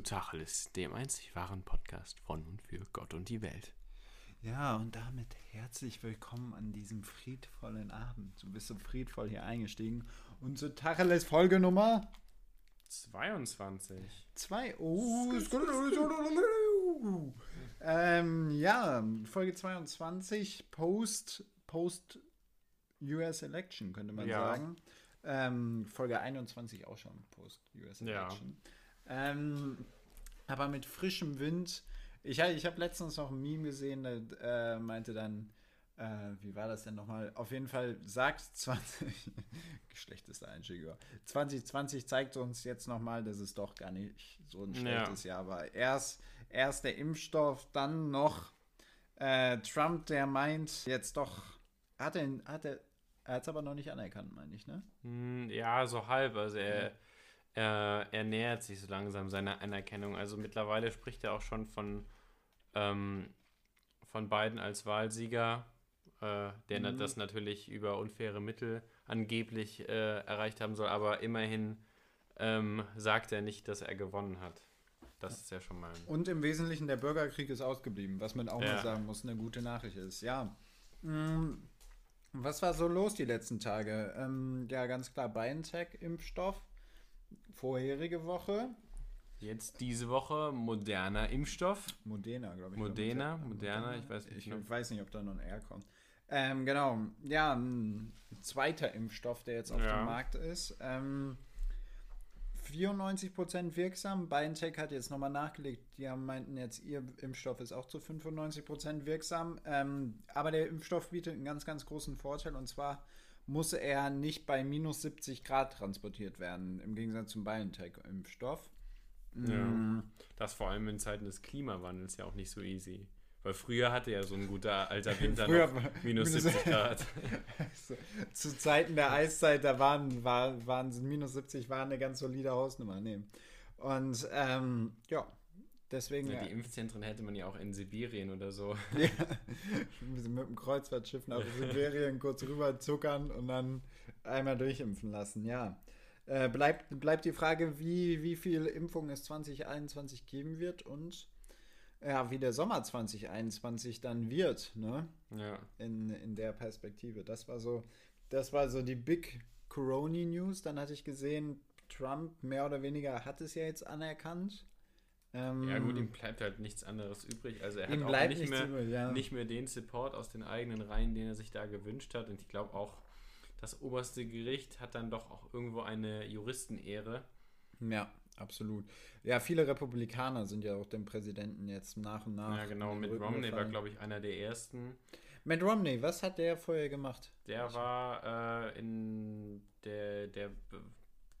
zu Tacheles, dem einzig wahren Podcast von und für Gott und die Welt. Ja, und damit herzlich willkommen an diesem friedvollen Abend. Du bist so friedvoll hier eingestiegen. Und zu Tacheles Folge Nummer 22. 2. Oh, ähm, ja, Folge 22, Post, Post US Election, könnte man Ja. sagen. Ähm, Folge 21 auch schon, Post US Ja. Ähm, aber mit frischem Wind. Ich, ich habe letztens noch ein Meme gesehen, da äh, meinte dann, äh, wie war das denn nochmal? Auf jeden Fall sagt 20, schlechtester Einstieg, ja. 2020 zeigt uns jetzt nochmal, dass es doch gar nicht so ein Ja. schlechtes Jahr war. Erst, erst der Impfstoff, dann noch äh, Trump, der meint, jetzt doch, hat er, hat er, er hat es aber noch nicht anerkannt, meine ich, ne? Hm, Ja, so halb. Also er, er, er nähert sich so langsam seiner Anerkennung. Also mittlerweile spricht er auch schon von, ähm, von Biden als Wahlsieger, äh, der Mhm. das natürlich über unfaire Mittel angeblich äh, erreicht haben soll. Aber immerhin ähm, sagt er nicht, dass er gewonnen hat. Das ist ja schon mal Und im Wesentlichen der Bürgerkrieg ist ausgeblieben, was man auch Ja. mal sagen muss, eine gute Nachricht ist. Ja. Mm, Was war so los die letzten Tage? Ähm, ja, ganz klar, BioNTech-Impfstoff. Vorherige Woche. Jetzt diese Woche moderner Impfstoff. Modena, glaube ich. Modena, glaub Moderna, ich weiß nicht Ich genau. weiß nicht, ob da noch ein R kommt. Ähm, genau. Ja, ein zweiter Impfstoff, der jetzt auf Ja. dem Markt ist. Ähm, 94% wirksam. BioNTech hat jetzt nochmal nachgelegt. Die haben, meinten jetzt, ihr Impfstoff ist auch zu 95% wirksam. Ähm, aber der Impfstoff bietet einen ganz, ganz großen Vorteil. Und zwar muss er nicht bei minus 70 Grad transportiert werden, im Gegensatz zum BioNTech-Impfstoff. Ja. Das vor allem in Zeiten des Klimawandels ja auch nicht so easy. Weil früher hatte ja so ein guter alter Winter noch minus minus- 70 Grad. Zu Zeiten der Eiszeit, da waren, war, waren minus 70 war eine ganz solide Hausnummer. Nee. Und ähm, ja, deswegen Ja, die Impfzentren hätte man ja auch in Sibirien oder so. ja, mit dem Kreuzfahrtschiff nach Sibirien kurz rüber zuckern und dann einmal durchimpfen lassen. Ja. Äh, bleibt, bleibt die Frage, wie, wie viel Impfung es 2021 geben wird und ja, wie der Sommer 2021 dann wird, ne? Ja. in, in der Perspektive. Das war so, das war so die Big Corona News. Dann hatte ich gesehen, Trump mehr oder weniger hat es ja jetzt anerkannt. Ähm, ja gut, ihm bleibt halt nichts anderes übrig. Also er hat auch nicht mehr, übrig, ja. nicht mehr den Support aus den eigenen Reihen, den er sich da gewünscht hat. Und ich glaube auch, das oberste Gericht hat dann doch auch irgendwo eine Juristenehre. Ja, absolut. Ja, viele Republikaner sind ja auch dem Präsidenten jetzt nach und nach. ja, genau. in den Mit Rücken Romney war, glaube ich, einer der ersten. Mitt Romney, was hat der vorher gemacht? Der war äh, in der, der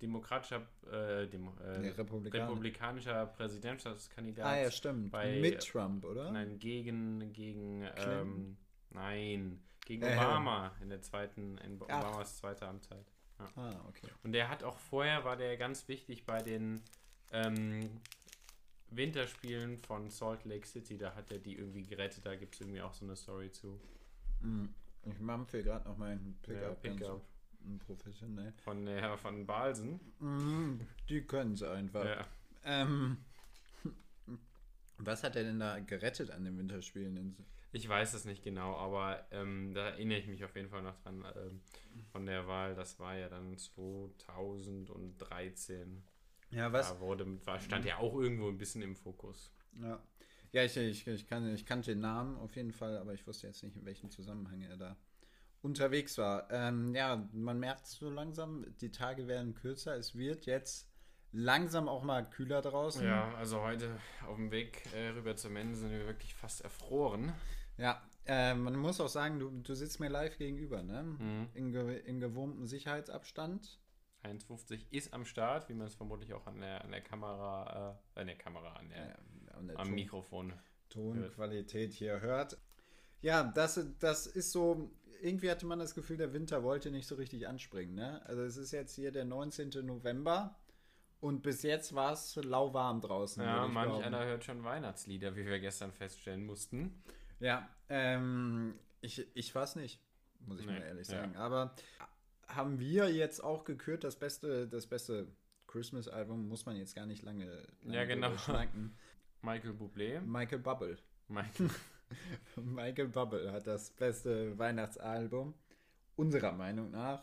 demokratischer, äh, Demo, äh, Der Republikaner. republikanischer Präsidentschaftskandidat. ah, ja, stimmt. bei- Mit Trump, oder? Nein, gegen, gegen, ähm, nein, gegen Äh, Obama in der zweiten, in Ach. Obamas zweiter Amtszeit. Ah, okay. Und der hat auch vorher, war der ganz wichtig bei den ähm, Winterspielen von Salt Lake City, da hat er die irgendwie gerettet, da gibt es irgendwie auch so eine Story zu. Hm. Ich mampfe gerade noch meinen Pickup. Ja, Pickup. Professionell. Von der von Balsen. Mhm, Die können es einfach. Ja. Ähm, was hat er denn da gerettet an den Winterspielen? In Ich weiß es nicht genau, aber ähm, da erinnere ich mich auf jeden Fall noch dran ähm, von der Wahl. Das war ja dann 2013. ja, was? Da wurde, war, stand ja auch irgendwo ein bisschen im Fokus. Ja, ja ich, ich, ich, kann, ich kannte den Namen auf jeden Fall, aber ich wusste jetzt nicht, in welchem Zusammenhang er da unterwegs war. Ähm, ja, man merkt so langsam, die Tage werden kürzer. Es wird jetzt langsam auch mal kühler draußen. Ja, also heute auf dem Weg äh, rüber zur Mensa sind wir wirklich fast erfroren. Ja, äh, man muss auch sagen, du, du sitzt mir live gegenüber, ne? Mhm. In, ge in gewohntem Sicherheitsabstand. 1,50 ist am Start, wie man es vermutlich auch an der, an der Kamera, äh, an der Kamera, an der, Ja, und der am Ton- Mikrofon. Tonqualität hier hört. Ja, das, das ist so, irgendwie hatte man das Gefühl, der Winter wollte nicht so richtig anspringen. Ne? Also es ist jetzt hier der 19. November und bis jetzt war es lauwarm draußen. Ja, manch behaupten. einer hört schon Weihnachtslieder, wie wir gestern feststellen mussten. Ja, ähm, ich, ich weiß nicht, muss ich Nee, mal ehrlich ja. sagen. Aber haben wir jetzt auch gekürt, das beste, das beste Christmas-Album muss man jetzt gar nicht lange, lange Ja, genau. Michael Bublé. Michael Bubble. Michael. Michael Bubble hat das beste Weihnachtsalbum, unserer Meinung nach,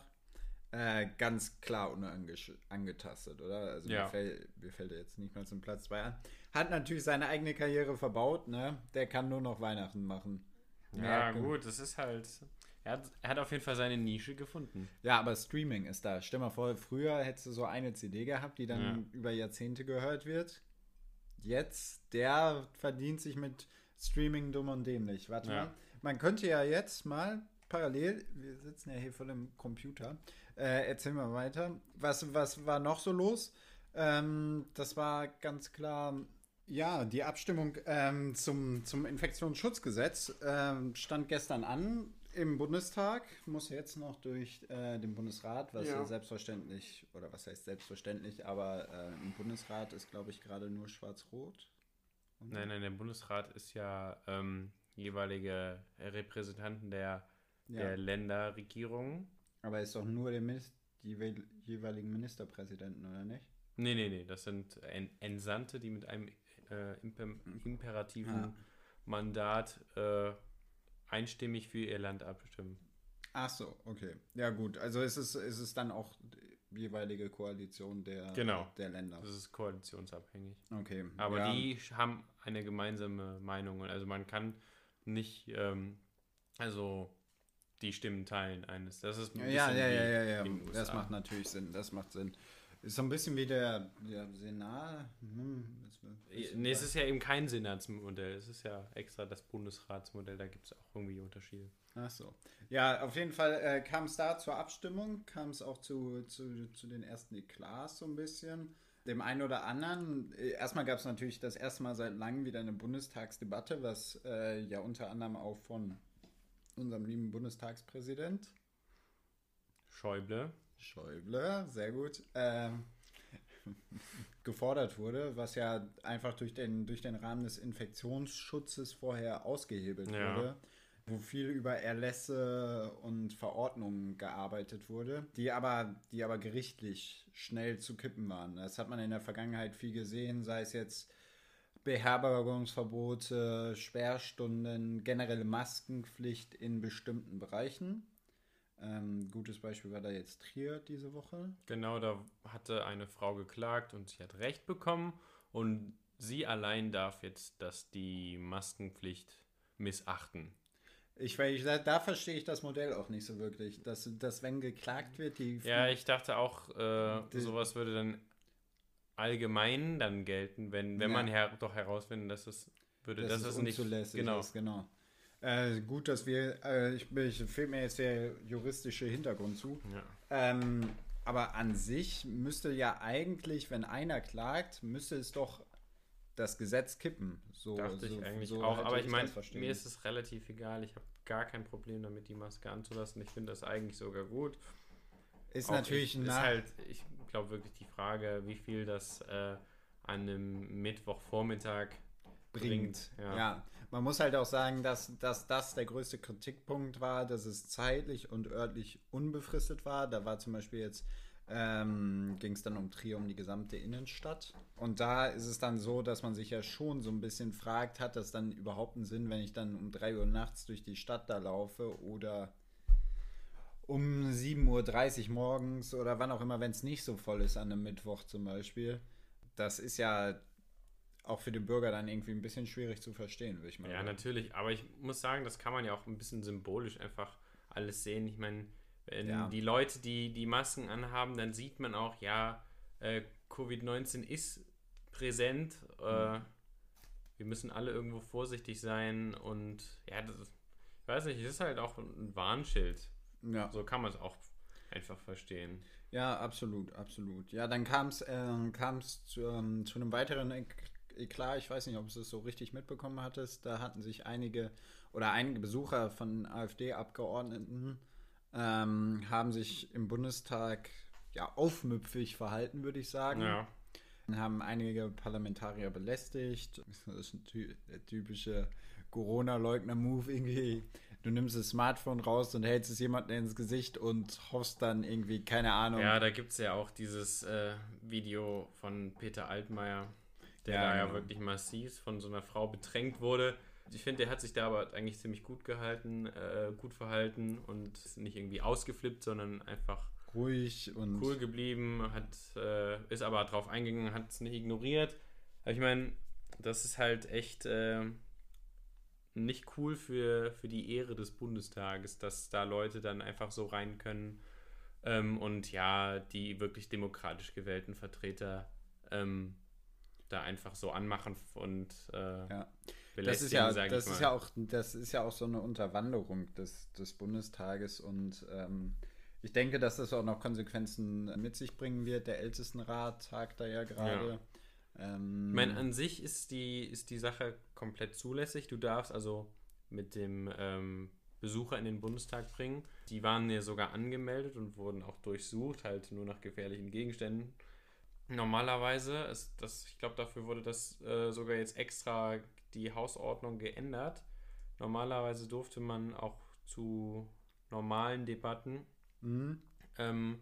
äh, ganz klar unangetastet, oder? Also Ja. mir, fällt, mir fällt er jetzt nicht mal zum Platz 2 an. Hat natürlich seine eigene Karriere verbaut, ne? Der kann nur noch Weihnachten machen. ja, Merken. gut, das ist halt. Er hat, er hat auf jeden Fall seine Nische gefunden. Ja, aber Streaming ist da. Stell mal vor, früher hättest du so eine CD gehabt, die dann Ja. über Jahrzehnte gehört wird. Jetzt, der verdient sich mit Streaming dumm und dämlich. Warte Ja. mal. Man könnte ja jetzt mal parallel, wir sitzen ja hier vor dem Computer, äh, erzähl mal weiter. Was, was war noch so los? Ähm, das war ganz klar, ja, die Abstimmung ähm, zum, zum Infektionsschutzgesetz ähm, stand gestern an im Bundestag, muss jetzt noch durch äh, den Bundesrat, was ja. Ja. selbstverständlich, oder was heißt selbstverständlich, aber äh, im Bundesrat ist, glaube ich, gerade nur schwarz-rot. Nein, nein, der Bundesrat ist ja ähm, jeweilige Repräsentanten der, Ja, der Länderregierungen. aber ist doch nur der Minis die jeweil- jeweiligen Ministerpräsidenten, oder nicht? Nee, nee, nee, das sind En- Entsandte, die mit einem äh, imper imperativen Ja. Mandat äh, einstimmig für ihr Land abstimmen. Ach so, okay. Ja gut, also ist es, ist es dann auch jeweilige Koalition der, Genau. der Länder. Das ist koalitionsabhängig. Okay. Aber ja. die haben eine gemeinsame Meinung. Also man kann nicht, ähm, also die Stimmen teilen eines. Das ist ein Ja, ja, ja, ja, ja, Das macht natürlich Sinn. Das macht Sinn. Ist so ein bisschen wie der, der Senat. Hm, Nee, es ist ja eben kein Senatsmodell. Es ist ja extra das Bundesratsmodell. Da gibt es auch irgendwie Unterschiede. Ach so. Ja, auf jeden Fall äh, kam es da zur Abstimmung, kam es auch zu, zu, zu den ersten Eklats so ein bisschen. Dem einen oder anderen, äh, erstmal gab es natürlich das erste Mal seit langem wieder eine Bundestagsdebatte, was äh, ja unter anderem auch von unserem lieben Bundestagspräsident Schäuble. Schäuble, sehr gut, ähm, gefordert wurde, was ja einfach durch den, durch den Rahmen des Infektionsschutzes vorher ausgehebelt Ja. wurde, wo viel über Erlässe und Verordnungen gearbeitet wurde, die aber, die aber gerichtlich schnell zu kippen waren. Das hat man in der Vergangenheit viel gesehen, sei es jetzt Beherbergungsverbote, Sperrstunden, generelle Maskenpflicht in bestimmten Bereichen. Ähm, gutes Beispiel war da jetzt Trier diese Woche. Genau, da hatte eine Frau geklagt und sie hat Recht bekommen. Und sie allein darf jetzt dass die Maskenpflicht missachten. Ich, ich, da, verstehe ich das Modell auch nicht so wirklich, dass, dass wenn geklagt wird, die Ja, ich dachte auch, äh, Die- sowas würde dann allgemein dann gelten, wenn, wenn Ja. man her doch herausfinden, dass es würde, dass dass es nicht genau. ist, genau. Äh, gut, dass wir, äh, ich, ich fehlt mir jetzt der juristische Hintergrund zu. Ja. Ähm, aber an sich müsste ja eigentlich, wenn einer klagt, müsste es doch das Gesetz kippen. So, Dachte so, ich eigentlich so auch. Aber ich meine, mir ist es relativ egal. Ich habe gar kein Problem damit, die Maske anzulassen. Ich finde das eigentlich sogar gut. ist Auch natürlich ich, ein ist halt, ich glaube wirklich die Frage, wie viel das äh, an einem Mittwochvormittag bringt. Ja. Ja. man muss halt auch sagen, dass, dass das der größte Kritikpunkt war, dass es zeitlich und örtlich unbefristet war. Da war zum Beispiel jetzt, ähm, ging es dann um Trier, um die gesamte Innenstadt. Und da ist es dann so, dass man sich ja schon so ein bisschen fragt, hat das dann überhaupt einen Sinn, wenn ich dann um 3 Uhr nachts durch die Stadt da laufe oder um 7.30 Uhr morgens oder wann auch immer, wenn es nicht so voll ist an einem Mittwoch zum Beispiel. Das ist ja auch für den Bürger dann irgendwie ein bisschen schwierig zu verstehen, würde ich mal Ja, sagen. natürlich. Aber ich muss sagen, das kann man ja auch ein bisschen symbolisch einfach alles sehen. Ich meine, wenn Ja. die Leute, die die Masken anhaben, dann sieht man auch, ja, äh, Covid-19 ist präsent. Äh, wir müssen alle irgendwo vorsichtig sein und ja, das ist, ich weiß nicht, es ist halt auch ein Warnschild. Ja, So kann man es auch einfach verstehen. ja absolut, absolut. Ja, dann kam es äh, kam's zu, ähm, zu einem weiteren Ek Eklat. Ich weiß nicht, ob du es so richtig mitbekommen hattest. Da hatten sich einige oder einige Besucher von AfD-Abgeordneten ähm, haben sich im Bundestag ja aufmüpfig verhalten, würde ich sagen. Ja. haben einige Parlamentarier belästigt. Das ist ein ty der typische Corona-Leugner-Move irgendwie. du nimmst das Smartphone raus und hältst es jemandem ins Gesicht und hoffst dann irgendwie, keine Ahnung. Ja, da gibt es ja auch dieses äh, Video von Peter Altmaier, der ja, da ja genau. wirklich massiv von so einer Frau bedrängt wurde. Ich finde, der hat sich da aber eigentlich ziemlich gut gehalten, äh, gut verhalten und nicht irgendwie ausgeflippt, sondern einfach ruhig und cool geblieben, hat, äh, ist aber drauf eingegangen, hat es nicht ignoriert. Aber ich meine, das ist halt echt äh, nicht cool für, für die Ehre des Bundestages, dass da Leute dann einfach so rein können ähm, und ja, die wirklich demokratisch gewählten Vertreter ähm, da einfach so anmachen und äh, ja. Das ist ja, das ist ja auch, das ist ja auch so eine Unterwanderung des, des Bundestages und ähm, ich denke, dass das auch noch Konsequenzen mit sich bringen wird. Der Ältestenrat tagt da ja gerade. Ja. Ähm, ich meine, an sich ist die, ist die Sache komplett zulässig. Du darfst also mit dem ähm, Besucher in den Bundestag bringen. Die waren ja sogar angemeldet und wurden auch durchsucht, halt nur nach gefährlichen Gegenständen. Normalerweise ist das, ich glaube, dafür wurde das äh, sogar jetzt extra die Hausordnung geändert. Normalerweise durfte man auch zu normalen Debatten mhm. ähm,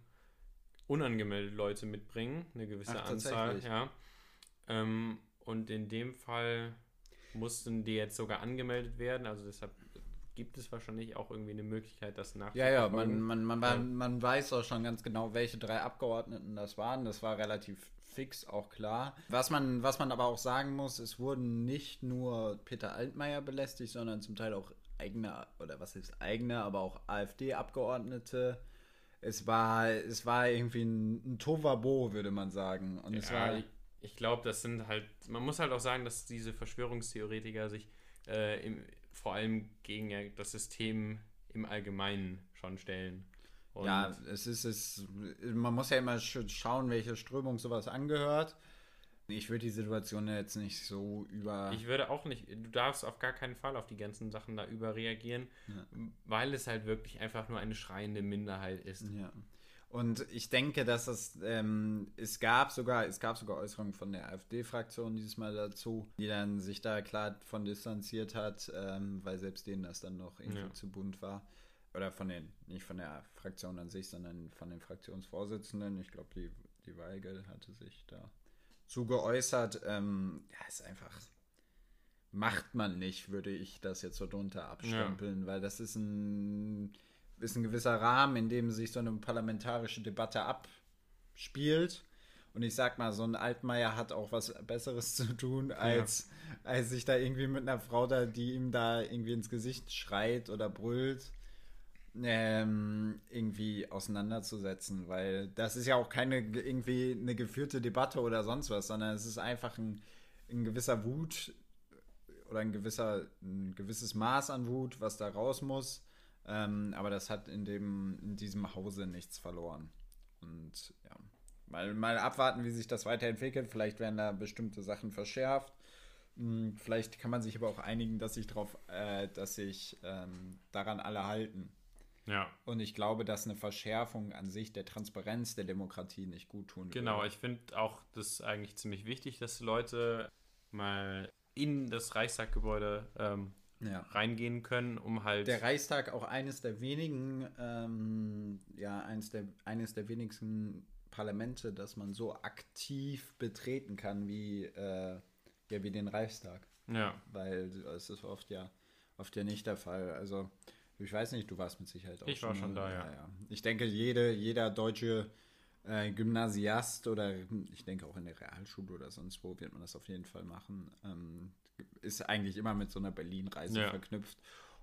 unangemeldete Leute mitbringen, eine gewisse Ach, Anzahl, ja. Ähm, und in dem Fall mussten die jetzt sogar angemeldet werden, also deshalb gibt es wahrscheinlich auch irgendwie eine Möglichkeit, das nachzuverfolgen. Ja, ja, man, man, man, man, man weiß auch schon ganz genau, welche drei Abgeordneten das waren. Das war relativ fix, auch klar. Was man, was man aber auch sagen muss, es wurden nicht nur Peter Altmaier belästigt, sondern zum Teil auch eigene, oder was ist eigene, aber auch AfD-Abgeordnete. Es war, es war irgendwie ein, ein Tovabo, würde man sagen. Und ja, es war ich glaube, das sind halt, man muss halt auch sagen, dass diese Verschwörungstheoretiker sich äh, im, vor allem gegen das System im Allgemeinen schon stellen. Und ja, es ist, es, man muss ja immer schauen, welche Strömung sowas angehört. Ich würde die Situation jetzt nicht so über. Ich würde auch nicht, du darfst auf gar keinen Fall auf die ganzen Sachen da überreagieren, ja. weil es halt wirklich einfach nur eine schreiende Minderheit ist. Ja. Und ich denke, dass es, ähm, es gab sogar, es gab sogar Äußerungen von der AfD-Fraktion dieses Mal dazu, die dann sich da klar von distanziert hat, ähm, weil selbst denen das dann noch irgendwie ja. zu bunt war. Oder von den, nicht von der Fraktion an sich, sondern von den Fraktionsvorsitzenden. Ich glaube, die, die Weigel hatte sich da zu geäußert. Ähm, ja, ist einfach, macht man nicht, würde ich das jetzt so drunter abstempeln, ja. weil das ist ein ist ein gewisser Rahmen, in dem sich so eine parlamentarische Debatte abspielt. Und ich sag mal, so ein Altmaier hat auch was Besseres zu tun, als, ja. als sich da irgendwie mit einer Frau da, die ihm da irgendwie ins Gesicht schreit oder brüllt, ähm, irgendwie auseinanderzusetzen. Weil das ist ja auch keine irgendwie eine geführte Debatte oder sonst was, sondern es ist einfach ein, ein gewisser Wut oder ein gewisser, ein gewisses Maß an Wut, was da raus muss. Ähm, aber das hat in, dem, in diesem Hause nichts verloren. Und ja, mal, mal abwarten, wie sich das weiterentwickelt. Vielleicht werden da bestimmte Sachen verschärft. Hm, vielleicht kann man sich aber auch einigen, dass sich darauf, äh, dass sich ähm, daran alle halten. Ja. Und ich glaube, dass eine Verschärfung an sich der Transparenz der Demokratie nicht gut tun würde. Genau, ich finde auch das eigentlich ziemlich wichtig, dass Leute mal in das Reichstaggebäude ähm, ja. reingehen können, um halt. Der Reichstag auch eines der wenigen, ähm, ja, eines der, eines der wenigsten Parlamente, das man so aktiv betreten kann wie, äh, ja, wie den Reichstag. Ja. Weil es ist oft ja, oft ja nicht der Fall. Also, ich weiß nicht, du warst mit Sicherheit auch ich schon. Ich war schon da, ja. ja. Ich denke, jede, jeder deutsche äh, Gymnasiast oder ich denke auch in der Realschule oder sonst wo wird man das auf jeden Fall machen. Ähm, ist eigentlich immer mit so einer Berlin-Reise ja. verknüpft.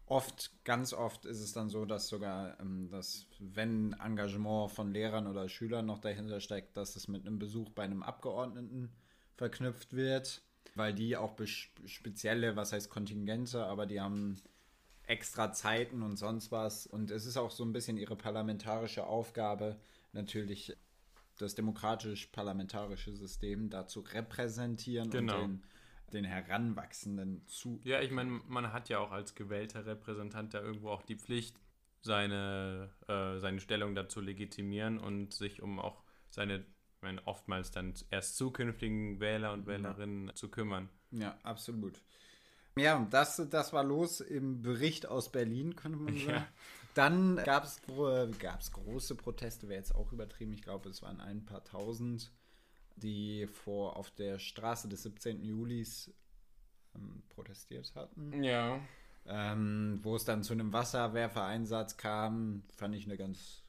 Oft, ganz oft ist es dann so, dass sogar, ähm, dass wenn Engagement von Lehrern oder Schülern noch dahinter steckt, dass es mit einem Besuch bei einem Abgeordneten verknüpft wird, weil die auch spezielle, was heißt Kontingente, aber die haben extra Zeiten und sonst was. Und es ist auch so ein bisschen ihre parlamentarische Aufgabe, natürlich das demokratisch-parlamentarische System da zu repräsentieren genau. und den den Heranwachsenden zu. Ja, ich meine, man hat ja auch als gewählter Repräsentant da irgendwo auch die Pflicht, seine, äh, seine Stellung dazu legitimieren und sich um auch seine, ich meine, oftmals dann erst zukünftigen Wähler und Wählerinnen ja. zu kümmern. Ja, absolut. Ja, das, das war los im Bericht aus Berlin, könnte man sagen. Ja. Dann gab es große Proteste, wäre jetzt auch übertrieben. Ich glaube, es waren ein paar tausend, die vor auf der Straße des 17. Julis ähm, protestiert hatten. Ja. Ähm, wo es dann zu einem Wasserwerfereinsatz kam, fand ich eine ganz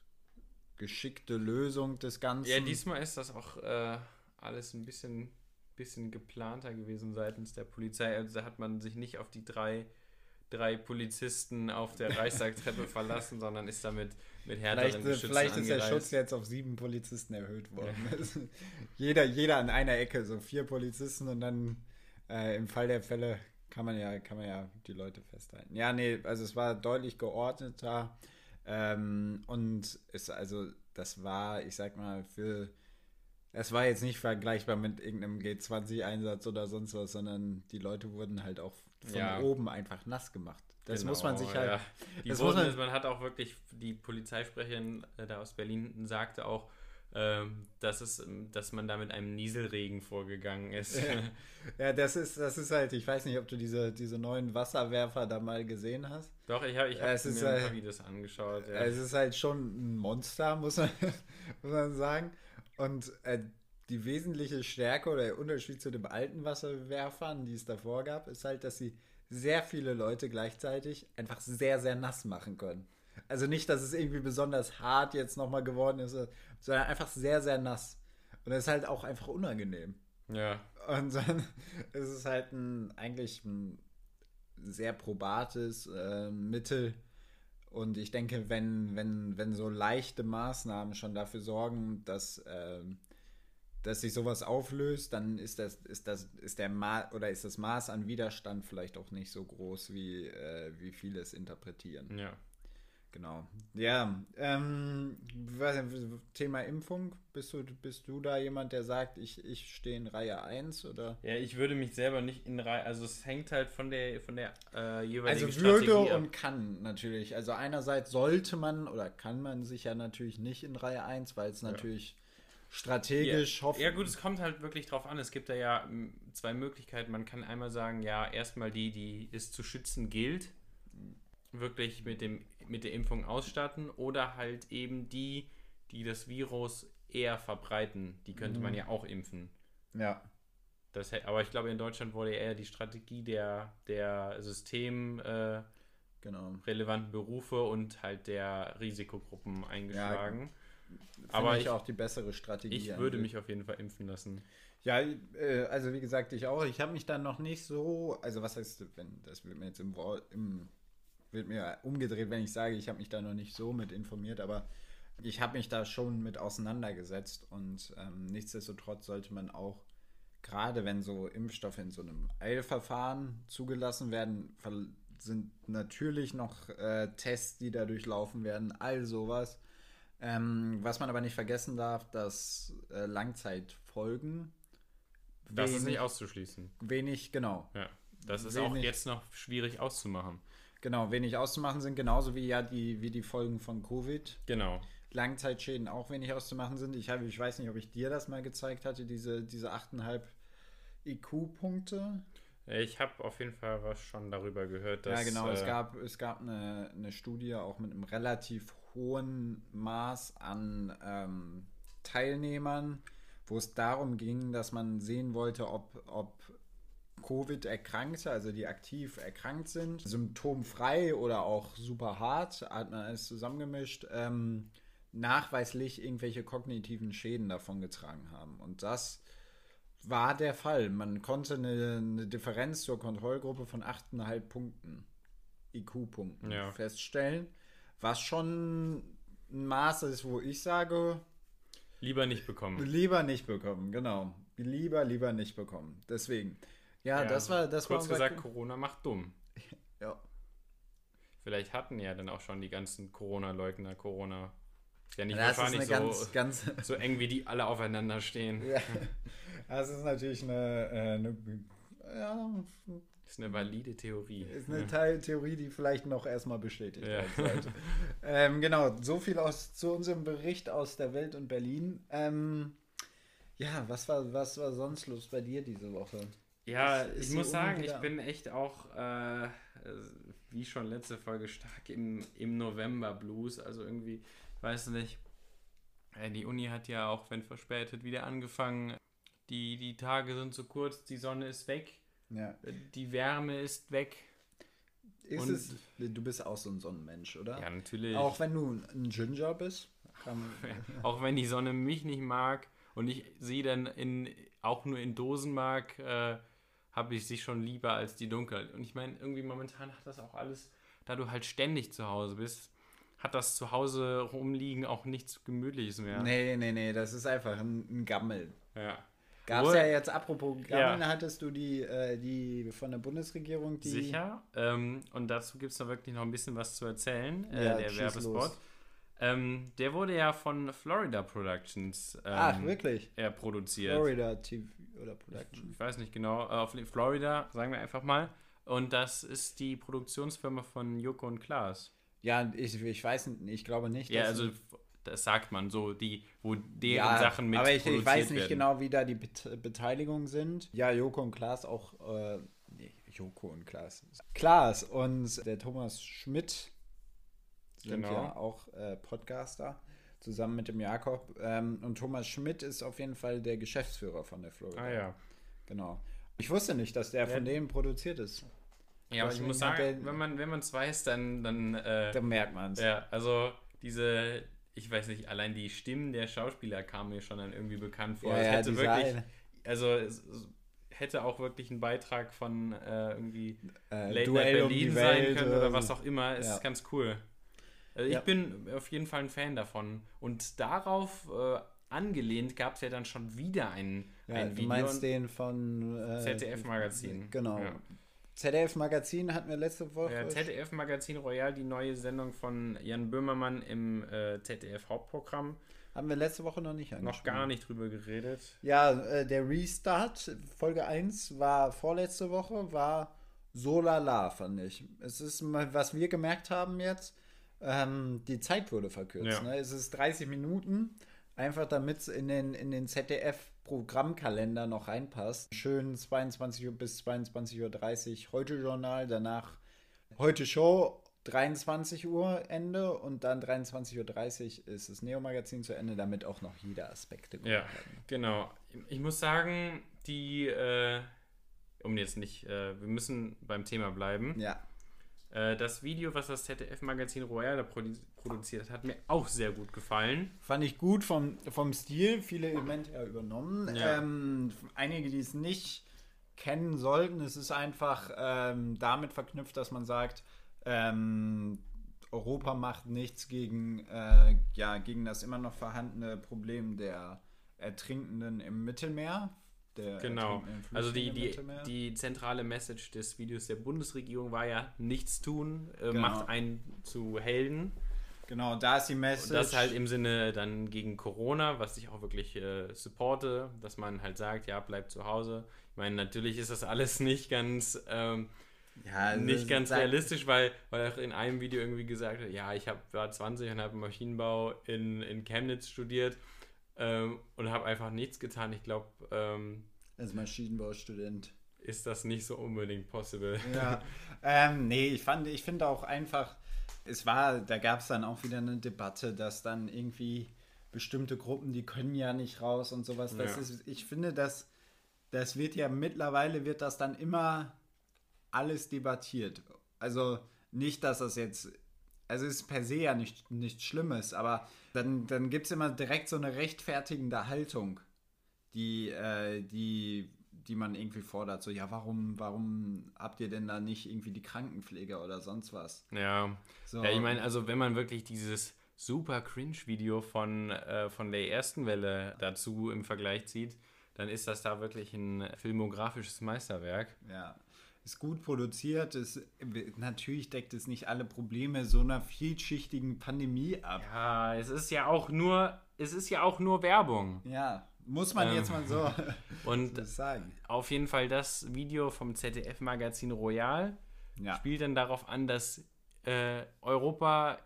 geschickte Lösung des Ganzen. Ja, diesmal ist das auch äh, alles ein bisschen, bisschen geplanter gewesen seitens der Polizei. Also da hat man sich nicht auf die drei, drei Polizisten auf der Reichstagtreppe verlassen, sondern ist damit mit härteren vielleicht, äh, Geschützen Vielleicht ist der Schutz jetzt auf sieben Polizisten erhöht worden. Ja. jeder, jeder an einer Ecke, so vier Polizisten und dann äh, im Fall der Fälle kann man ja, kann man ja die Leute festhalten. Ja, nee, also es war deutlich geordneter. Ähm, und es, also, das war, ich sag mal, für. Es war jetzt nicht vergleichbar mit irgendeinem G20-Einsatz oder sonst was, sondern die Leute wurden halt auch von ja. oben einfach nass gemacht. Das genau, muss man sich halt. Ja. das wurden, man, man, hat auch wirklich, die Polizeisprecherin äh, da aus Berlin sagte auch, ähm, dass, es, ähm, dass man da mit einem Nieselregen vorgegangen ist. Ja, ja, das ist, das ist halt, ich weiß nicht, ob du diese, diese neuen Wasserwerfer da mal gesehen hast. Doch, ich habe ich hab mir ein paar Videos angeschaut. Ja. Es ist halt schon ein Monster, muss man, muss man sagen. Und äh, die wesentliche Stärke oder der Unterschied zu den alten Wasserwerfern, die es davor gab, ist halt, dass sie sehr viele Leute gleichzeitig einfach sehr, sehr nass machen können. Also nicht, dass es irgendwie besonders hart jetzt nochmal geworden ist, sondern einfach sehr, sehr nass. Und das ist halt auch einfach unangenehm. Ja. Und dann ist es halt ein, eigentlich ein sehr probates äh, Mittel. Und ich denke, wenn, wenn, wenn so leichte Maßnahmen schon dafür sorgen, dass, äh, dass sich sowas auflöst, dann ist das, ist das, ist der Ma oder ist das Maß an Widerstand vielleicht auch nicht so groß, wie, äh, wie viele es interpretieren. Ja. Genau. Ja, ähm, Thema Impfung, bist du, bist du da jemand, der sagt, ich, ich stehe in Reihe 1 oder? Ja, ich würde mich selber nicht in Reihe, also es hängt halt von der, von der äh, jeweiligen Also würde Strategie und kann natürlich. Also einerseits sollte man oder kann man sich ja natürlich nicht in Reihe 1, weil es ja. natürlich strategisch ja, Ja gut, es kommt halt wirklich drauf an. Es gibt da ja zwei Möglichkeiten. Man kann einmal sagen, ja, erstmal die, die es zu schützen gilt, wirklich mit dem mit der Impfung ausstatten oder halt eben die, die das Virus eher verbreiten. Die könnte mhm. man ja auch impfen. Ja. Das, aber ich glaube, in Deutschland wurde eher die Strategie der, der System äh, genau. relevanten Berufe und halt der Risikogruppen eingeschlagen. Ja, aber ich auch die bessere Strategie. Ich würde mich auf jeden Fall impfen lassen. Ja, äh, also wie gesagt, ich auch. Ich habe mich dann noch nicht so, also was heißt, wenn das wird mir jetzt im, im wird mir umgedreht, wenn ich sage, ich habe mich da noch nicht so mit informiert, aber ich habe mich da schon mit auseinandergesetzt und ähm, nichtsdestotrotz sollte man auch, gerade wenn so Impfstoffe in so einem Eilverfahren zugelassen werden, sind natürlich noch äh, Tests, die da durchlaufen werden, all sowas. Ähm, was man aber nicht vergessen darf, dass äh, Langzeitfolgen. Das wenig, ist nicht auszuschließen. Wenig, genau. Ja, das ist wenig, auch jetzt noch schwierig auszumachen. Genau, wenig auszumachen sind, genauso wie ja die, wie die Folgen von Covid. Genau. Langzeitschäden auch wenig auszumachen sind. Ich, habe, ich weiß nicht, ob ich dir das mal gezeigt hatte, diese, diese 8,5 IQ-Punkte. Ich habe auf jeden Fall was schon darüber gehört, dass. Ja, genau. Äh, es gab, es gab eine, eine Studie auch mit einem relativ hohen Maß an ähm, Teilnehmern, wo es darum ging, dass man sehen wollte, ob, ob Covid-Erkrankte, also die aktiv erkrankt sind, symptomfrei oder auch super hart, hat man alles zusammengemischt, ähm, nachweislich irgendwelche kognitiven Schäden davon getragen haben. Und das war der Fall. Man konnte eine, eine Differenz zur Kontrollgruppe von 8,5 Punkten, IQ-Punkten, ja. feststellen, was schon ein Maß ist, wo ich sage, Lieber nicht bekommen. Lieber nicht bekommen, genau. Lieber, lieber nicht bekommen. Deswegen. Ja, ja, das war das Kurz war gesagt, Corona macht dumm. ja. Vielleicht hatten ja dann auch schon die ganzen Corona-Leugner Corona. Ja, nicht das wahrscheinlich so, ganz, ganz so eng, wie die alle aufeinander stehen. Ja. Das ist natürlich eine, äh, eine ja, ist eine valide Theorie. Ist eine ja. Theorie, die vielleicht noch erstmal bestätigt ja. werden sollte. ähm, genau, so viel aus, zu unserem Bericht aus der Welt und Berlin. Ähm, ja, was war, was war sonst los bei dir diese Woche? Ja, ich muss sagen, ich bin echt auch, äh, wie schon letzte Folge, stark im, im November-Blues. Also irgendwie, ich weiß nicht, äh, die Uni hat ja auch, wenn verspätet, wieder angefangen. Die, die Tage sind zu kurz, die Sonne ist weg, Ja. äh, die Wärme ist weg. Ist Und- es, du bist auch so ein Sonnenmensch, oder? Ja, natürlich. Auch wenn du ein Ginger bist? Auch wenn die Sonne mich nicht mag und ich sie dann in, auch nur in Dosen mag, äh, habe ich sie schon lieber als die Dunkelheit. Und ich meine, irgendwie momentan hat das auch alles, da du halt ständig zu Hause bist, hat das zu Hause rumliegen auch nichts Gemütliches mehr. Nee, nee, nee, das ist einfach ein, ein Gammel. Ja. Gab es ja jetzt, apropos Gammeln, Ja. hattest du die, äh, die von der Bundesregierung, die. Sicher. Ähm, und dazu gibt es da wirklich noch ein bisschen was zu erzählen, äh, Ja, der Werbespot. los. Ähm, der wurde ja von Florida Productions ähm, Ach, wirklich? ja, produziert. Florida TV oder Production. ich weiß nicht genau, äh, auf Florida, sagen wir einfach mal. Und das ist die Produktionsfirma von Joko und Klaas. Ja, ich, ich weiß nicht, ich glaube nicht. Ja, also das sagt man so, die, wo deren ja, Sachen mit aber ich, ich weiß nicht werden. genau, wie da die Bet Beteiligungen sind. Ja, Joko und Klaas auch, äh, nee, Joko und Klaas. Klaas und der Thomas Schmidt sind Genau. ja auch äh, Podcaster, zusammen mit dem Jakob. Ähm, und Thomas Schmidt ist auf jeden Fall der Geschäftsführer von der Florida. Ah ja. Genau. Ich wusste nicht, dass der Ja. von denen produziert ist. Ja, aber ich muss sagen, der- wenn man wenn man es weiß, dann dann äh, Da merkt man es. ja, also diese ich weiß nicht, allein die Stimmen der Schauspieler kamen mir schon dann irgendwie bekannt vor. Ja, es ja, hätte wirklich eine- also es, es hätte auch wirklich ein Beitrag von äh, irgendwie Äh, Late Duell Night um Berlin sein Welt können oder oder was auch immer. Es Ja. ist ganz cool. Also Ja. Ich bin auf jeden Fall ein Fan davon. Und darauf äh, angelehnt gab es ja dann schon wieder ein, Ja, ein du Video. meinst den von äh, ZDF-Magazin. Genau. Ja. ZDF-Magazin hatten wir letzte Woche. Ja, ZDF-Magazin Royal, die neue Sendung von Jan Böhmermann im äh, ZDF-Hauptprogramm. Haben wir letzte Woche noch nicht Noch angesprochen. gar nicht drüber geredet. Ja, äh, der Restart, Folge 1, war vorletzte Woche, war so lala, fand ich. Es ist mal, was wir gemerkt haben jetzt, ähm, die Zeit wurde verkürzt. Ja. Ne? Es ist 30 Minuten, einfach damit es in den, in den ZDF-Programmkalender noch reinpasst. Schön 22 Uhr bis 22.30 Uhr heute Journal, danach heute Show. 23 Uhr Ende und dann 23.30 Uhr ist das Neo-Magazin zu Ende, damit auch noch jeder Aspekt Ja, werden. genau. Ich muss sagen, die, äh, um jetzt nicht, äh, wir müssen beim Thema bleiben. Ja. Äh, das Video, was das ZDF-Magazin Royal produ produziert hat, hat mir auch sehr gut gefallen. Fand ich gut vom, vom Stil, viele Elemente ja übernommen. Ja. Ähm, einige, die es nicht kennen sollten, es ist einfach ähm, damit verknüpft, dass man sagt, ähm, Europa macht nichts gegen, äh, ja, gegen das immer noch vorhandene Problem der Ertrinkenden im Mittelmeer. Der Genau. ertrinkenden Also die, die, die zentrale Message des Videos der Bundesregierung war ja, nichts tun, äh, Genau. macht einen zu Helden. genau, da ist die Message. Und das halt im Sinne dann gegen Corona, was ich auch wirklich äh, supporte, dass man halt sagt, ja, bleibt zu Hause. Ich meine, natürlich ist das alles nicht ganz, ähm, ja, also nicht ganz realistisch, weil, weil er in einem Video irgendwie gesagt hat, ja, ich hab, war 20 und habe Maschinenbau in, in Chemnitz studiert ähm, und habe einfach nichts getan. Ich glaube, ähm, Als Maschinenbaustudent. ist das nicht so unbedingt possible. Ja, ähm, nee, ich fand, ich finde auch einfach, es war, da gab es dann auch wieder eine Debatte, dass dann irgendwie bestimmte Gruppen, die können ja nicht raus und sowas. Das Ja. ist, ich finde, dass das wird ja mittlerweile wird das dann immer alles debattiert. Also nicht, dass das jetzt, also es ist per se ja nicht, nichts Schlimmes, aber dann, dann gibt es immer direkt so eine rechtfertigende Haltung, die, äh, die, die man irgendwie fordert. So, ja, warum, warum habt ihr denn da nicht irgendwie die Krankenpflege oder sonst was? Ja. So. Ja, ich meine, also wenn man wirklich dieses super Cringe-Video von, äh, von der ersten Welle dazu im Vergleich zieht, dann ist das da wirklich ein filmografisches Meisterwerk. Ja, ist gut produziert. Ist, natürlich deckt es nicht alle Probleme so einer vielschichtigen Pandemie ab. Ja, es ist ja auch nur, es ist ja auch nur Werbung. Ja, muss man Ähm, jetzt mal so, Und so sagen. auf jeden Fall das Video vom ZDF-Magazin Royal Ja. spielt dann darauf an, dass äh, Europa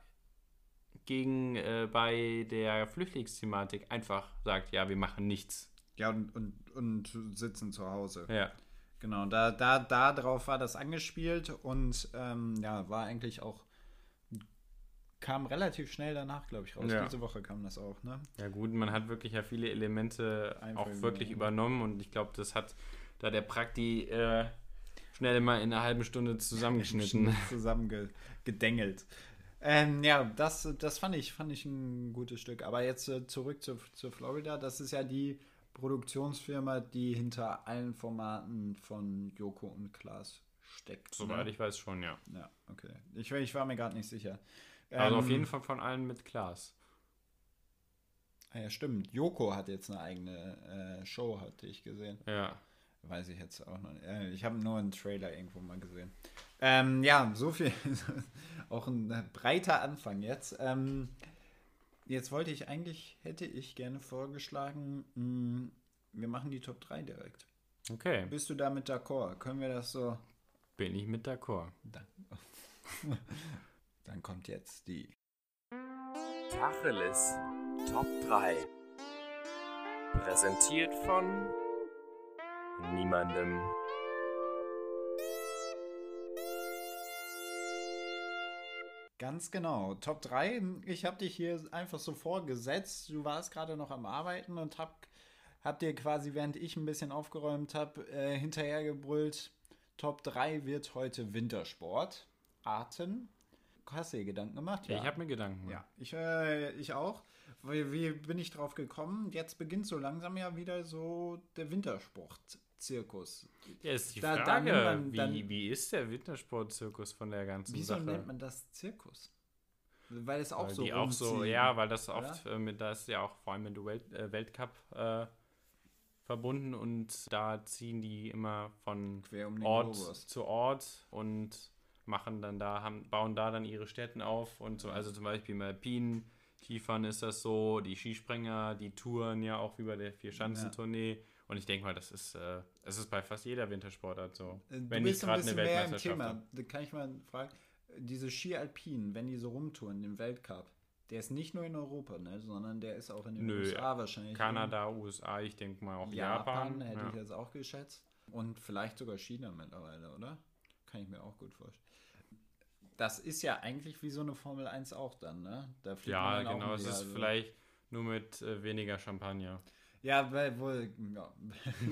gegen äh, bei der Flüchtlingsthematik einfach sagt, ja, wir machen nichts. Ja, und, und, und sitzen zu Hause. Ja. Genau, da, da, da drauf war das angespielt und ähm, ja, war eigentlich auch, kam relativ schnell danach, glaube ich, raus. Ja. Diese Woche kam das auch, ne? Ja gut, man hat wirklich ja viele Elemente Einfach auch wirklich übernommen. und ich glaube, das hat da der Prakti äh, schnell mal in einer halben Stunde zusammengeschnitten. Zusammengedengelt. Ähm, ja, das, das fand ich, fand ich ein gutes Stück. Aber jetzt äh, zurück zu, zu Florida. Das ist ja die Produktionsfirma, die hinter allen Formaten von Joko und Klaas steckt. Soweit ne? ich weiß schon, ja. Ja, okay. Ich, ich war mir gerade nicht sicher. Also auf Ähm, jeden Fall von allen mit Glas. Ah Ja, stimmt. Joko hat jetzt eine eigene äh, Show, hatte ich gesehen. Ja. Weiß ich jetzt auch noch nicht. Äh, Ich habe nur einen Trailer irgendwo mal gesehen. Ähm, ja, so viel. auch ein breiter Anfang jetzt. Ähm, jetzt wollte ich eigentlich, hätte ich gerne vorgeschlagen, mh, wir machen die Top 3 direkt. Okay. Bist du damit d'accord? Können wir das so? Bin ich mit d'accord. Dann, dann kommt jetzt die. Tacheles Top 3. Präsentiert von niemandem. Ganz genau. Top 3. Ich habe dich hier einfach so vorgesetzt. Du warst gerade noch am Arbeiten und hab, hab dir quasi, während ich ein bisschen aufgeräumt habe, äh, hinterhergebrüllt. Top 3 wird heute Wintersport. Arten. Hast du dir Gedanken gemacht? Ja. Ich habe mir Gedanken gemacht. Ja, ich, äh, ich auch. Wie, wie bin ich drauf gekommen? Jetzt beginnt so langsam ja wieder so der Wintersport-Zirkus. Ja, ist die Da- da Frage, nimmt man wie, dann- wie ist der Wintersportzirkus von der ganzen Wieso Sache? nennt man das Zirkus? Weil es auch weil so die auch so, ja, weil das oft äh, mit, da ist ja auch vor allem mit dem Welt, äh, Weltcup äh, verbunden und da ziehen die immer von um den Ort Globus. zu Ort und machen dann da, haben, bauen da dann ihre Städten auf und so, also zum Beispiel im Alpinen, Skifahren ist das so, die Skispringer, die touren ja auch wie bei der Vier-Schanzentournee und ich denke mal, das ist, äh, es ist bei fast jeder Wintersportart so. Äh, Du wenn bist ein bisschen eine mehr im. Thema. Da kann ich mal fragen, diese Ski Alpinen, wenn die so rumtouren im Weltcup, der ist nicht nur in Europa, ne, sondern der ist auch in den Nö, USA wahrscheinlich. Kanada, USA, ich denke mal auch Japan, Japan. hätte ja. ich jetzt auch geschätzt. Und vielleicht sogar China mittlerweile, oder? Kann ich mir auch gut vorstellen. Das ist ja eigentlich wie so eine Formel 1 auch dann, ne? Da fliegt Ja, man genau. Es ist halbe- vielleicht nur mit äh, weniger Champagner Ja, weil wohl. Ja.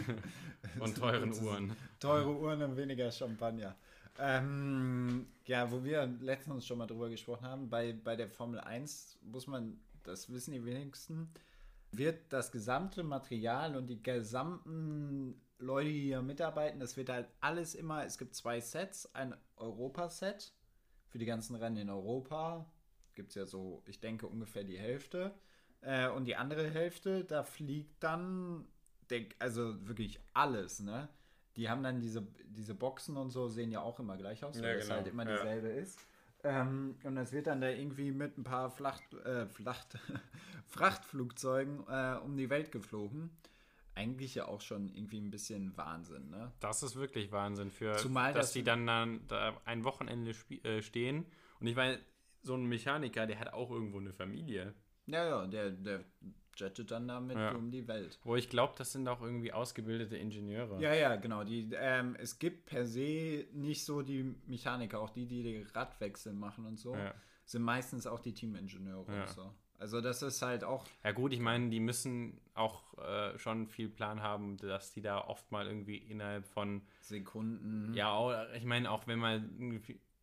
und teuren Uhren. Teure Uhren und weniger Champagner. Ähm, ja, wo wir letztens schon mal drüber gesprochen haben, bei, bei der Formel 1 muss man, das wissen die wenigsten, wird das gesamte Material und die gesamten Leute, die hier mitarbeiten, das wird halt alles immer, es gibt zwei Sets, ein Europa-Set für die ganzen Rennen in Europa, gibt es ja so, ich denke ungefähr die Hälfte. Äh, und die andere Hälfte, da fliegt dann, der, also wirklich alles, ne? Die haben dann diese, diese Boxen und so, sehen ja auch immer gleich aus, weil Ja, das genau, halt immer ja. dieselbe ist. Ähm, und das wird dann da irgendwie mit ein paar Flacht, äh, Flacht, Frachtflugzeugen äh, um die Welt geflogen. Eigentlich ja auch schon irgendwie ein bisschen Wahnsinn, ne? Das ist wirklich Wahnsinn für, Zumal dass das- die dann, dann da ein Wochenende äh, stehen. Und ich meine, so ein Mechaniker, der hat auch irgendwo eine Familie. Ja, ja, der, der jettet dann damit Ja. um die Welt. Wo ich glaube, das sind auch irgendwie ausgebildete Ingenieure. Ja, ja, genau. Die, ähm, es gibt per se nicht so die Mechaniker, auch die, die die Radwechsel machen und so, Ja. sind meistens auch die Teamingenieure Ja. und so. Also das ist halt auch, Ja gut, ich meine, die müssen auch äh, schon viel Plan haben, dass die da oft mal irgendwie innerhalb von, Sekunden. ja, ich meine, auch wenn mal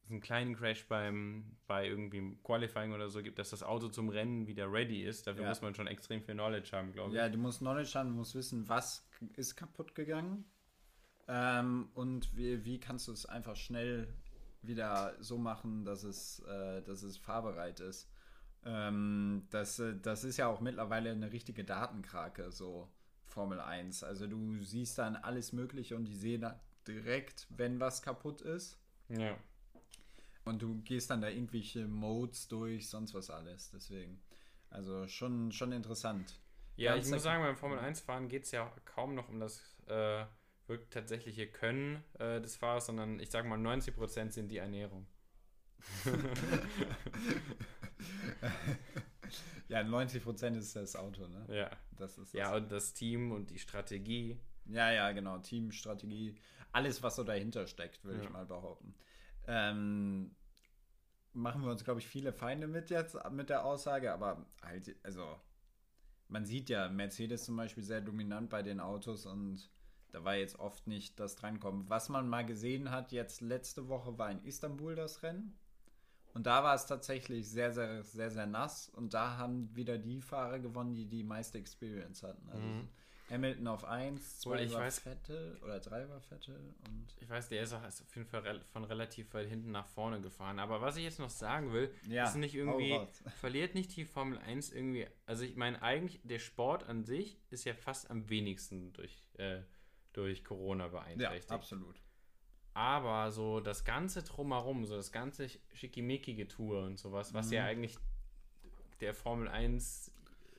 so einen kleinen Crash beim, bei irgendwie Qualifying oder so gibt, dass das Auto zum Rennen wieder ready ist, dafür Ja. muss man schon extrem viel Knowledge haben, glaube ich. Ja, du musst Knowledge haben, du musst wissen, was ist kaputt gegangen ähm, und wie, wie kannst du es einfach schnell wieder so machen, dass es, äh, dass es fahrbereit ist. Ähm, das, äh, das ist ja auch mittlerweile eine richtige Datenkrake, so Formel 1. Also du siehst dann alles Mögliche und die sehen direkt, wenn was kaputt ist. ja. Und du gehst dann da irgendwelche Modes durch, sonst was alles. Deswegen. Also schon, schon interessant. Ja, Ganz ich muss sagen, beim Formel 1 Fahren geht es ja kaum noch um das äh, wirklich tatsächliche Können äh, des Fahrers, sondern ich sage mal 90% sind die Ernährung. Ja, 90% ist das Auto, ne? Ja. Das ist das. Ja, und das Team und die Strategie. Ja, ja, genau. Teamstrategie. Alles, was so dahinter steckt, würde Ja. ich mal behaupten. Ähm, machen wir uns, glaube ich, viele Feinde mit jetzt, mit der Aussage, aber halt, also, man sieht ja Mercedes zum Beispiel sehr dominant bei den Autos und da war jetzt oft nicht das drankommen. Was man mal gesehen hat, jetzt letzte Woche war in Istanbul das Rennen. Und da war es tatsächlich sehr, sehr, sehr, sehr nass. Und da haben wieder die Fahrer gewonnen, die die meiste Experience hatten. Also Mhm. Hamilton auf 1, Obwohl, 2 ich war weiß- Vettel oder 3 war Vettel und Ich weiß, der ist auch auf jeden Fall von relativ weit hinten nach vorne gefahren. Aber was ich jetzt noch sagen will, Ja, ist nicht irgendwie, verliert nicht die Formel 1 irgendwie, also ich meine eigentlich, der Sport an sich ist ja fast am wenigsten durch, äh, durch Corona ja, beeinträchtigt. absolut. Aber so das ganze Drumherum, so das ganze schickimickige Tour und sowas, was ja eigentlich der Formel 1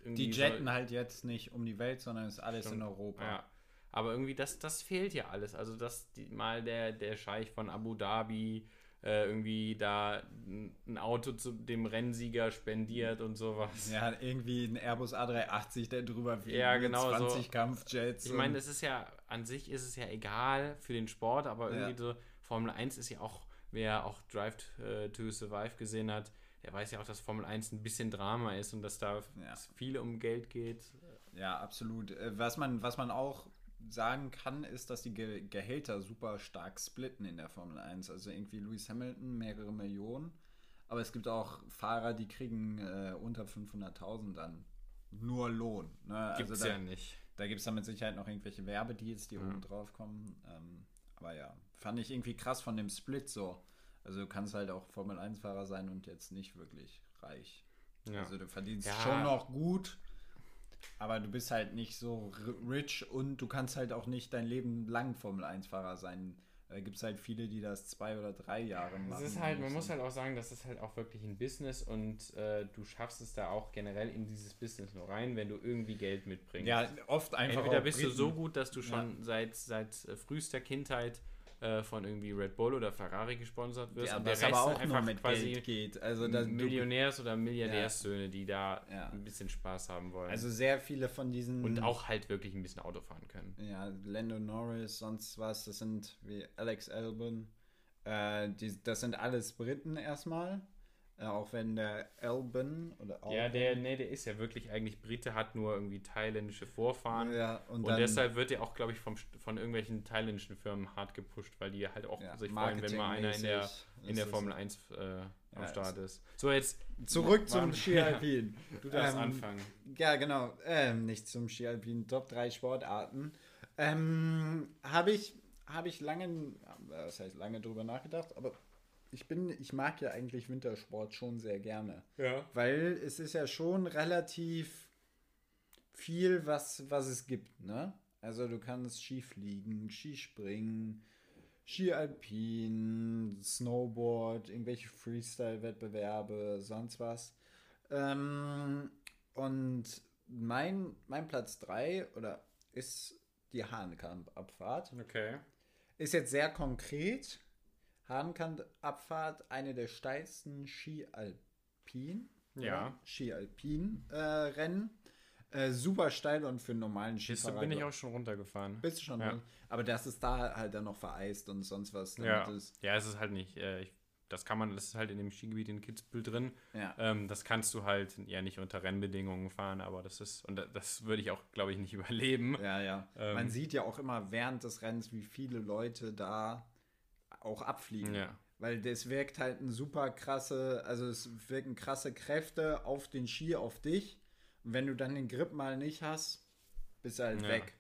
irgendwie Die soll- jetten halt jetzt nicht um die Welt, sondern ist alles Stimmt. in Europa. Ja. Aber irgendwie, das, das fehlt ja alles. Also, dass die, mal der, der Scheich von Abu Dhabi äh, irgendwie da ein Auto zu dem Rennsieger spendiert und sowas. Ja, irgendwie ein Airbus A380, der drüber fliegt. Ja, mit genau so. 20 Kampfjets. Ich meine, es ist ja, an sich ist es ja egal für den Sport, aber irgendwie Ja. so, Formel 1 ist ja auch, wer auch Drive äh, to Survive gesehen hat, der weiß ja auch, dass Formel 1 ein bisschen Drama ist und dass da Ja. viel um Geld geht. Ja, absolut. Äh, Was man, was man auch sagen kann, ist, dass die Ge Gehälter super stark splitten in der Formel 1. Also irgendwie Lewis Hamilton mehrere Millionen. Aber es gibt auch Fahrer, die kriegen äh, unter 500.000 dann nur Lohn. Ne? Gibt's also da, ja nicht. Da gibt es dann mit Sicherheit noch irgendwelche Werbedeals, die Ja. oben drauf kommen. Ähm, aber ja, fand ich irgendwie krass von dem Split so. Also du kannst halt auch Formel 1-Fahrer sein und jetzt nicht wirklich reich. Ja. Also du verdienst Ja. schon noch gut, aber du bist halt nicht so rich und du kannst halt auch nicht dein Leben lang Formel 1-Fahrer sein. Da gibt es halt viele, die das zwei oder drei Jahre machen. Es ist halt, man muss halt auch sagen, das ist halt auch wirklich ein Business und äh, du schaffst es da auch generell in dieses Business nur rein, wenn du irgendwie Geld mitbringst. Ja, oft einfach. Entweder auch bist du Briten. so gut, dass du schon seit, seit äh, frühester Kindheit äh, von irgendwie Red Bull oder Ferrari gesponsert wirst. Ja, und der aber Rest auch nur einfach mit quasi Geld geht. Also Millionärs- oder Milliardärssöhne, die da Ja. ein bisschen Spaß haben wollen. also sehr viele von diesen und auch halt wirklich ein bisschen Auto fahren können. Ja, Lando Norris, sonst was, das sind wie Alex Albon. Äh, die, das sind alles Briten erstmal. Äh, auch wenn der Albon oder Ja, Albon- der, nee, der ist ja wirklich eigentlich Brite, hat nur irgendwie thailändische Vorfahren. Ja, und, Und, dann, deshalb wird er auch, glaube ich, vom, von irgendwelchen thailändischen Firmen hart gepusht, weil die halt auch ja, sich freuen, wenn mal einer in der, in der Formel 1 äh, am Ja, Start ist. So, jetzt Zurück zum Ski Alpin. du darfst Ähm, anfangen. Ja, genau. Ähm, nicht zum Ski Alpin. Top 3 Sportarten. Ähm, Habe ich, hab ich lange, äh, das heißt lange drüber nachgedacht, aber ich bin, ich mag ja eigentlich Wintersport schon sehr gerne. Ja. Weil es ist ja schon relativ viel, was, was es gibt, ne? Also du kannst Skifliegen, Skispringen, Ski Alpin, Snowboard, irgendwelche Freestyle-Wettbewerbe, sonst was. Ähm, und mein, mein Platz 3 oder ist die Hahnkamp-Abfahrt. Okay. Ist jetzt sehr konkret. Hahnkamp-Abfahrt, eine der steilsten Ski-Alpin. Ja. Ski-Alpin-Rennen. Äh, super steil und für einen normalen Bist du, Skifahrer. bin ich auch schon runtergefahren. Bist du schon Ja. Aber das ist da halt dann noch vereist und sonst was. Ja. es- ja, es ist halt nicht. Äh, ich, das kann man, das ist halt in dem Skigebiet in Kitzbühel drin. ja. Ähm, das kannst du halt ja nicht unter Rennbedingungen fahren, aber das ist, und da- das würde ich auch, glaube ich, nicht überleben. Ja, ja. Ähm. Man sieht ja auch immer während des Rennens, wie viele Leute da auch abfliegen. Ja. Weil das wirkt halt ein super krasse, also es wirken krasse Kräfte auf den Ski, auf dich. Und wenn du dann den Grip mal nicht hast, bist du halt Ja. weg.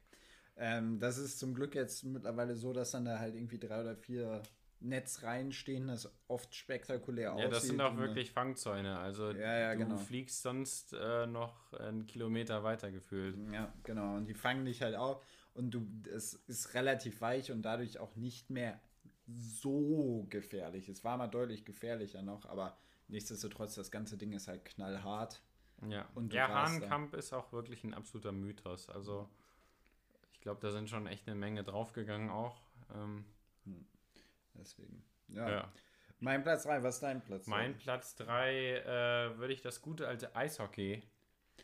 Ähm, das ist zum Glück jetzt mittlerweile so, dass dann da halt irgendwie drei oder vier Netzreihen stehen, das oft spektakulär aussieht. Ja, das sind auch und, wirklich Fangzäune. Also Ja, ja, du genau. fliegst sonst äh, noch einen Kilometer weiter gefühlt. Ja, genau. Und die fangen dich halt auf und du, es ist relativ weich und dadurch auch nicht mehr so gefährlich. Es war mal deutlich gefährlicher noch, aber nichtsdestotrotz, das ganze Ding ist halt knallhart. Ja, Und ja da. Hahnenkamp ist auch wirklich ein absoluter Mythos. Also ich glaube, da sind schon echt eine Menge draufgegangen auch. Ähm, Deswegen. Ja. ja. Mein Platz 3, was ist dein Platz? Mein Platz 3 äh, würde ich das gute alte Eishockey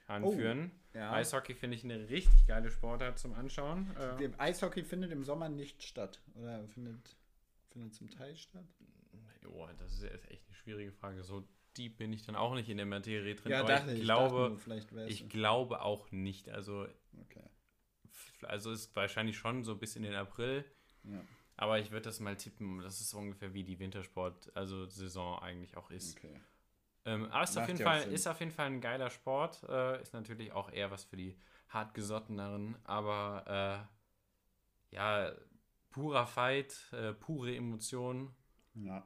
anführen. Ja. Eishockey finde ich eine richtig geile Sportart zum Anschauen. Äh, Eishockey findet im Sommer nicht statt. Oder findet, findet zum Teil statt? jo, das ist echt eine schwierige Frage. So deep bin ich dann auch nicht in der Materie drin. Ja, dachte ich ich. glaube, dachte nur, ich glaube auch nicht. Also, Okay. also ist wahrscheinlich schon so bis in den April. Ja. Aber ich würde das mal tippen. Das ist ungefähr wie die Wintersport, also Saison eigentlich auch ist. Okay. Ähm, aber ist auf, jeden Fall, Sinn. ist auf jeden Fall ein geiler Sport. Äh, ist natürlich auch eher was für die hartgesotteneren. Aber äh, ja, purer Fight, äh, pure Emotion. Ja.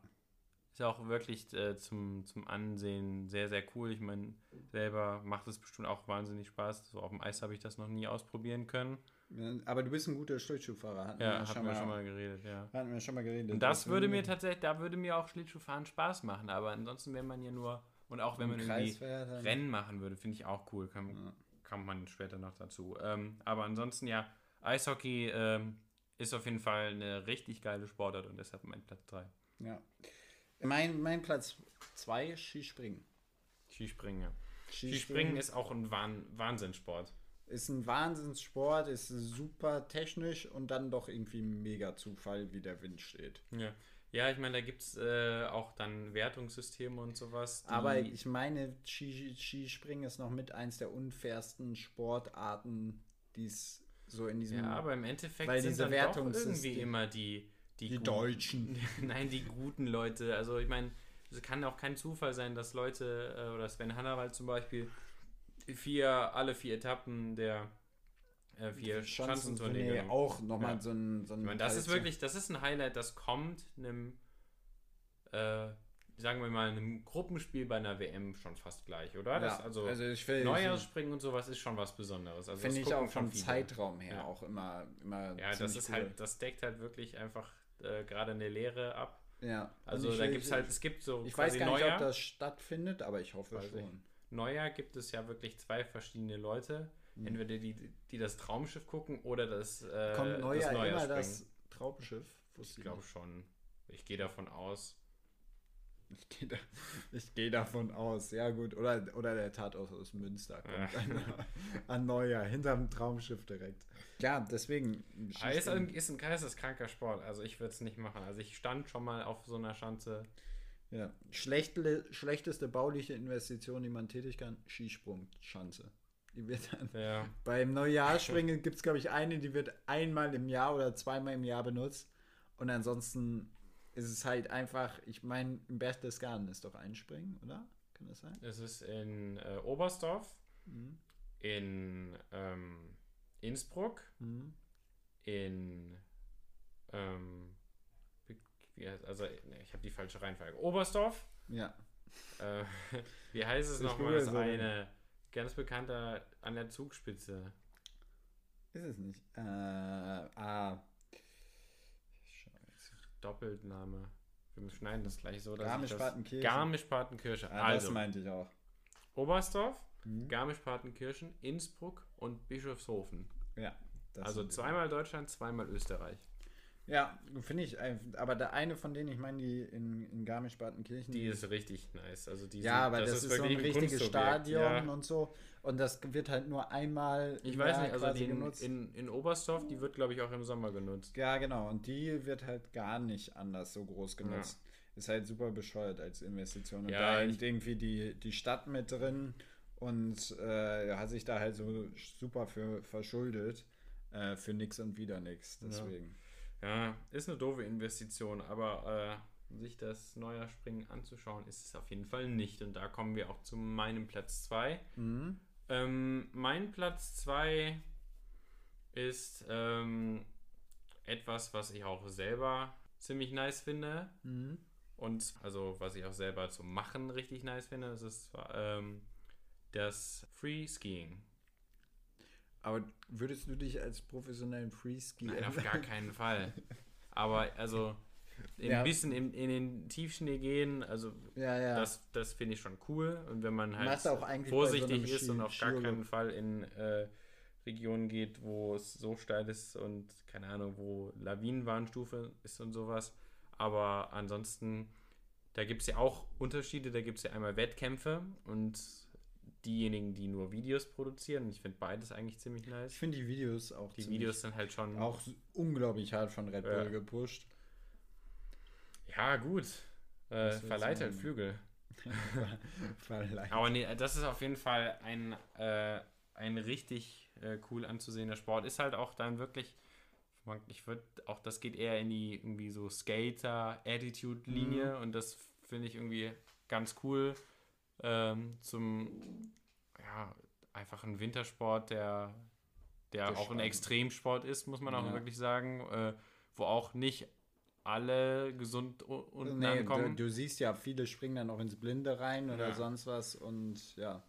Ist auch wirklich äh, zum, zum Ansehen sehr, sehr cool. Ich meine, selber macht es bestimmt auch wahnsinnig Spaß. So auf dem Eis habe ich das noch nie ausprobieren können. Ja, Aber du bist ein guter Schlittschuhfahrer. Hatten Ja, wir hatten wir schon mal geredet, ja. Hatten wir schon mal geredet. Und das würde mir tatsächlich, da würde mir auch Schlittschuhfahren Spaß machen. Aber ansonsten, wenn man ja nur, und auch wenn man irgendwie Rennen machen würde, finde ich auch cool. Kann, Ja. kommt man später noch dazu. Ähm, aber ansonsten, ja, Eishockey ähm, ist auf jeden Fall eine richtig geile Sportart und deshalb mein Platz 3. Ja. Mein, mein Platz 2 Skispringen. Skispringen, ja. Skispringen ist auch ein Wahn Wahnsinnssport. ist ein Wahnsinnssport, ist super technisch und dann doch irgendwie mega Zufall, wie der Wind steht. Ja, ja ich meine, da gibt es äh, auch dann Wertungssysteme und sowas. Aber ich meine, Ski- Skispringen ist noch mit eins der unfairsten Sportarten, die es so in diesem. ja, aber im Endeffekt weil sind diese dann doch irgendwie immer die, die, die Deutschen. Nein, die guten Leute. Also ich meine, es kann auch kein Zufall sein, dass Leute, äh, oder Sven Hannawald zum Beispiel, vier, alle vier Etappen der äh, vier Schanzentournee genommen. auch nochmal Ja. so ein. So ein Ich meine, das ist wirklich, das ist ein Highlight, das kommt einem, äh, sagen wir mal, einem Gruppenspiel bei einer WM schon fast gleich, oder? Das, Ja, also also ich will. Neujahrsspringen und sowas ist schon was Besonderes. Also Finde ich auch schon vom viele. Zeitraum her Ja. auch immer. immer Ja, das ist cool. halt, das deckt halt wirklich einfach äh, gerade eine Lehre ab. Ja. Also ich da gibt es halt, es gibt so Ich weiß gar nicht, Neujahr. ob das stattfindet, aber ich hoffe Weiß ich. schon. Neujahr gibt es ja wirklich zwei verschiedene Leute. Mhm. Entweder die, die das Traumschiff gucken oder das, äh, Kommt Neujahr das immer Neujahrspringen. das Traumschiff? Ich glaube schon. Ich gehe davon aus. Ich gehe da, geh davon aus. Ja, gut. Oder, oder der Tatort aus Münster kommt Ja. an, an Neujahr, hinterm Traumschiff direkt. Ja, deswegen. Eis Skispringen. ist ein geisteskranker Sport. Also ich würde es nicht machen. Also ich stand schon mal auf so einer Schanze. Ja. Schlechte, schlechteste bauliche Investition, die man tätigen kann: Skisprungschanze. Die wird dann. Ja. Beim Neujahrsspringen gibt es, glaube ich, eine, die wird einmal im Jahr oder zweimal im Jahr benutzt. Und ansonsten ist es halt einfach, ich meine, im Berchtesgaden ist doch Einspringen, oder? Kann das sein? Es ist in äh, Oberstdorf, Mhm. in ähm, Innsbruck, Mhm. in ähm, also nee, ich habe die falsche Reihenfolge. Oberstdorf. Ja. Äh, wie heißt es nochmal? Das so. eine ganz bekannter an der Zugspitze. Ist es nicht. Äh, ah. Doppelname. Wir schneiden das gleich so, das- Garmisch-Partenkirchen. Garmisch-Partenkirchen. Ah, das also, meinte ich auch. Oberstdorf, Mhm. Garmisch-Partenkirchen, Innsbruck und Bischofshofen. Ja. das also zweimal Deutschland, zweimal Österreich. Ja, finde ich. ein- Aber der eine von denen, ich meine, die in, in Garmisch-Partenkirchen. Die ist richtig nice. Also die ja, sind- aber das, ist, so ein richtiges. Stadion Ja. und so. Und das wird halt nur einmal Ich weiß nicht, also die in, genutzt. in, in Oberstdorf, die wird glaube ich auch im Sommer genutzt. ja, genau. Und die wird halt gar nicht anders so groß genutzt. Ist halt super bescheuert als Investition. Und Ja, da hängt irgendwie die, die Stadt mit drin und äh, hat sich da halt so super für verschuldet. Äh, für nix und wieder nix. Deswegen. Ja, ist eine doofe Investition, aber äh, sich das Neujahrspringen anzuschauen, ist es auf jeden Fall nicht. Und da kommen wir auch zu meinem Platz 2. Mhm. Ähm, mein Platz 2 ist ähm, etwas, was ich auch selber ziemlich nice finde. Mhm. Und also, was ich auch selber zum Machen richtig nice finde, ist ähm, das Free Skiing. Aber würdest du dich als professionellen Freeski Nein, auf gar keinen Fall. Aber also ein Ja. bisschen in, in den Tiefschnee gehen, also Ja, ja. das, das finde ich schon cool. Und wenn man halt so vorsichtig einem ist und auf gar keinen Fall in äh, Regionen geht, wo es so steil ist und keine Ahnung, wo Lawinenwarnstufe ist und sowas. Aber ansonsten, da gibt es ja auch Unterschiede. Da gibt es ja einmal Wettkämpfe und diejenigen, die nur Videos produzieren. Ich finde beides eigentlich ziemlich Ich nice. finde die Videos auch Die ziemlich- Videos sind halt schon. auch unglaublich hart von Red Bull Ja. gepusht. Ja, gut. Äh, verleiht halt? Flügel. Aber nee, das ist auf jeden Fall ein, äh, ein richtig äh, cool anzusehender Sport. Ist halt auch dann wirklich, ich würde auch, das geht eher in die irgendwie so Skater-Attitude-Linie und das finde ich irgendwie ganz cool ähm, zum, ja, einfach ein Wintersport, der, der Der auch ein Spannend. Extremsport ist, muss man auch Ja. wirklich sagen, äh, wo auch nicht alle gesund unten Nee, du, ankommen. du siehst ja, viele springen dann auch ins Blinde rein oder Ja. sonst was und ja.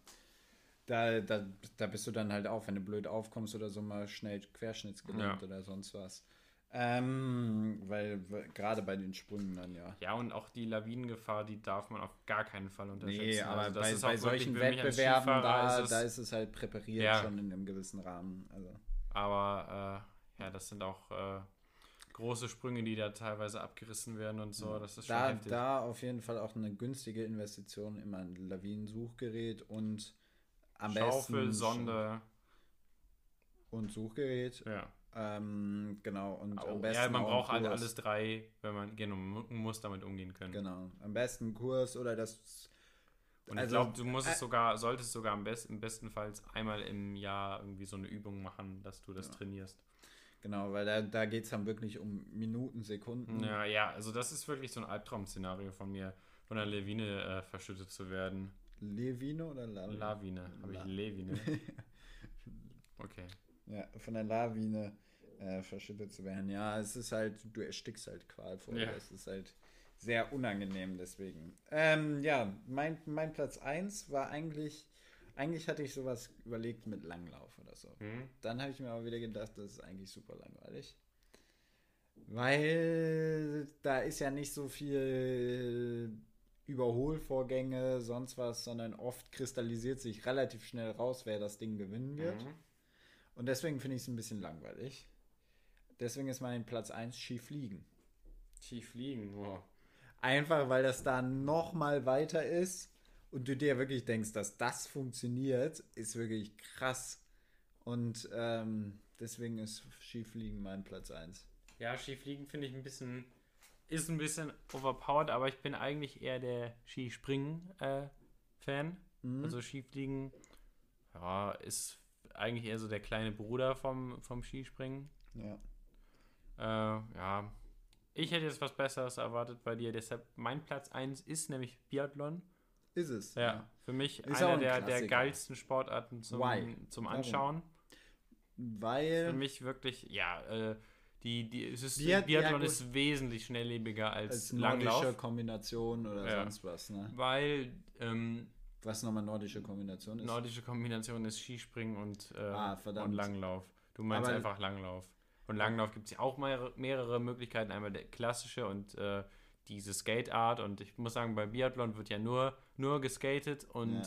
Da, da, da bist du dann halt auch, wenn du blöd aufkommst oder so mal schnell querschnittsgelähmt Ja. oder sonst was. Ähm, weil w- gerade bei den Sprüngen dann ja. Ja, und auch die Lawinengefahr, die darf man auf gar keinen Fall unterschätzen. Nee, aber Also bei, bei solchen Wettbewerben, da, ist es- da ist es halt präpariert Ja. schon in einem gewissen Rahmen. Also. Aber äh, ja, das sind auch äh, große Sprünge, die da teilweise abgerissen werden und so. Das ist schon Da, heftig. da auf jeden Fall auch eine günstige Investition immer ein Lawinensuchgerät und am Schaufel, besten Sonde. und Suchgerät. Ja. Ähm, genau, und Oh, am besten ja, man auch braucht halt alles drei, wenn man, genau, man muss damit umgehen können. Genau, am besten Kurs oder das. Und Also, ich glaube, du musst äh, es sogar, solltest sogar am besten, bestenfalls einmal im Jahr irgendwie so eine Übung machen, dass du das trainierst. Genau, weil da, da geht es dann wirklich um Minuten, Sekunden. Ja, ja, also das ist wirklich so ein Albtraum-Szenario von mir, von einer Lawine äh, verschüttet zu werden. Levine oder Lawine? Lawine, habe ich Levine. Okay. Ja, von der Lawine äh, verschüttet zu werden. Ja, es ist halt, du erstickst halt qualvoll. Ja. Es ist halt sehr unangenehm deswegen. Ähm, ja, mein, mein Platz 1 war eigentlich, eigentlich hatte ich sowas überlegt mit Langlauf oder so. Hm? Dann habe ich mir aber wieder gedacht, das ist eigentlich super langweilig. Weil da ist ja nicht so viel Überholvorgänge, sonst was, sondern oft kristallisiert sich relativ schnell raus, wer das Ding gewinnen wird. Mhm. Und deswegen finde ich es ein bisschen langweilig. Deswegen ist mein Platz 1 Skifliegen. Tief liegen, oh. Einfach weil das da noch mal weiter ist und du dir wirklich denkst, dass das funktioniert, ist wirklich krass. Und ähm, deswegen ist Skifliegen mein Platz 1. Ja, Skifliegen finde ich ein bisschen, ist ein bisschen overpowered, aber ich bin eigentlich eher der Skispringen-Fan. Mhm. Also Skifliegen, ja, ist eigentlich eher so der kleine Bruder vom, vom Skispringen. Ja. Äh, ja, ich hätte jetzt was Besseres erwartet bei dir, deshalb mein Platz 1 ist nämlich Biathlon. Ist es. Ja, für mich Ist einer ein der, der geilsten Sportarten zum, Why? zum Warum? Anschauen. Für Weil. mich wirklich, ja, äh, die, die, es ist, Biat- ja, Biathlon gut. ist wesentlich schnelllebiger als, Als Langlauf, Kombination oder Ja. sonst was, ne? weil ähm, Was nochmal nordische Kombination ist. nordische Kombination ist Skispringen und, äh, Ah, und Langlauf. Du meinst Aber- einfach Langlauf. Und Langlauf gibt es ja auch mehrere, mehrere Möglichkeiten. Einmal der klassische und äh, diese Skate-Art. Und ich muss sagen, bei Biathlon wird ja nur, nur geskatet und Ja.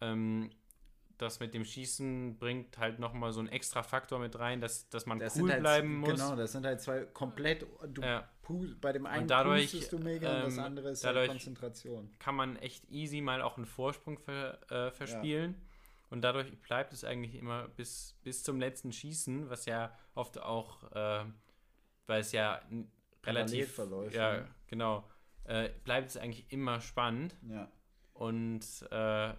ähm, das mit dem Schießen bringt halt nochmal so einen extra Faktor mit rein, dass, dass man Das cool halt, bleiben muss. Genau, das sind halt zwei komplett. Du Ja. Bei dem einen dadurch, pustest du mega und das ähm, andere ist dadurch- halt Konzentration. kann man echt easy mal auch einen Vorsprung ver, äh, verspielen. Und dadurch bleibt es eigentlich immer bis, bis zum letzten Schießen, was ja oft auch, äh, weil es ja relativ verläuft, Ja, ne? genau. Äh, bleibt es eigentlich immer spannend. Ja. Und äh,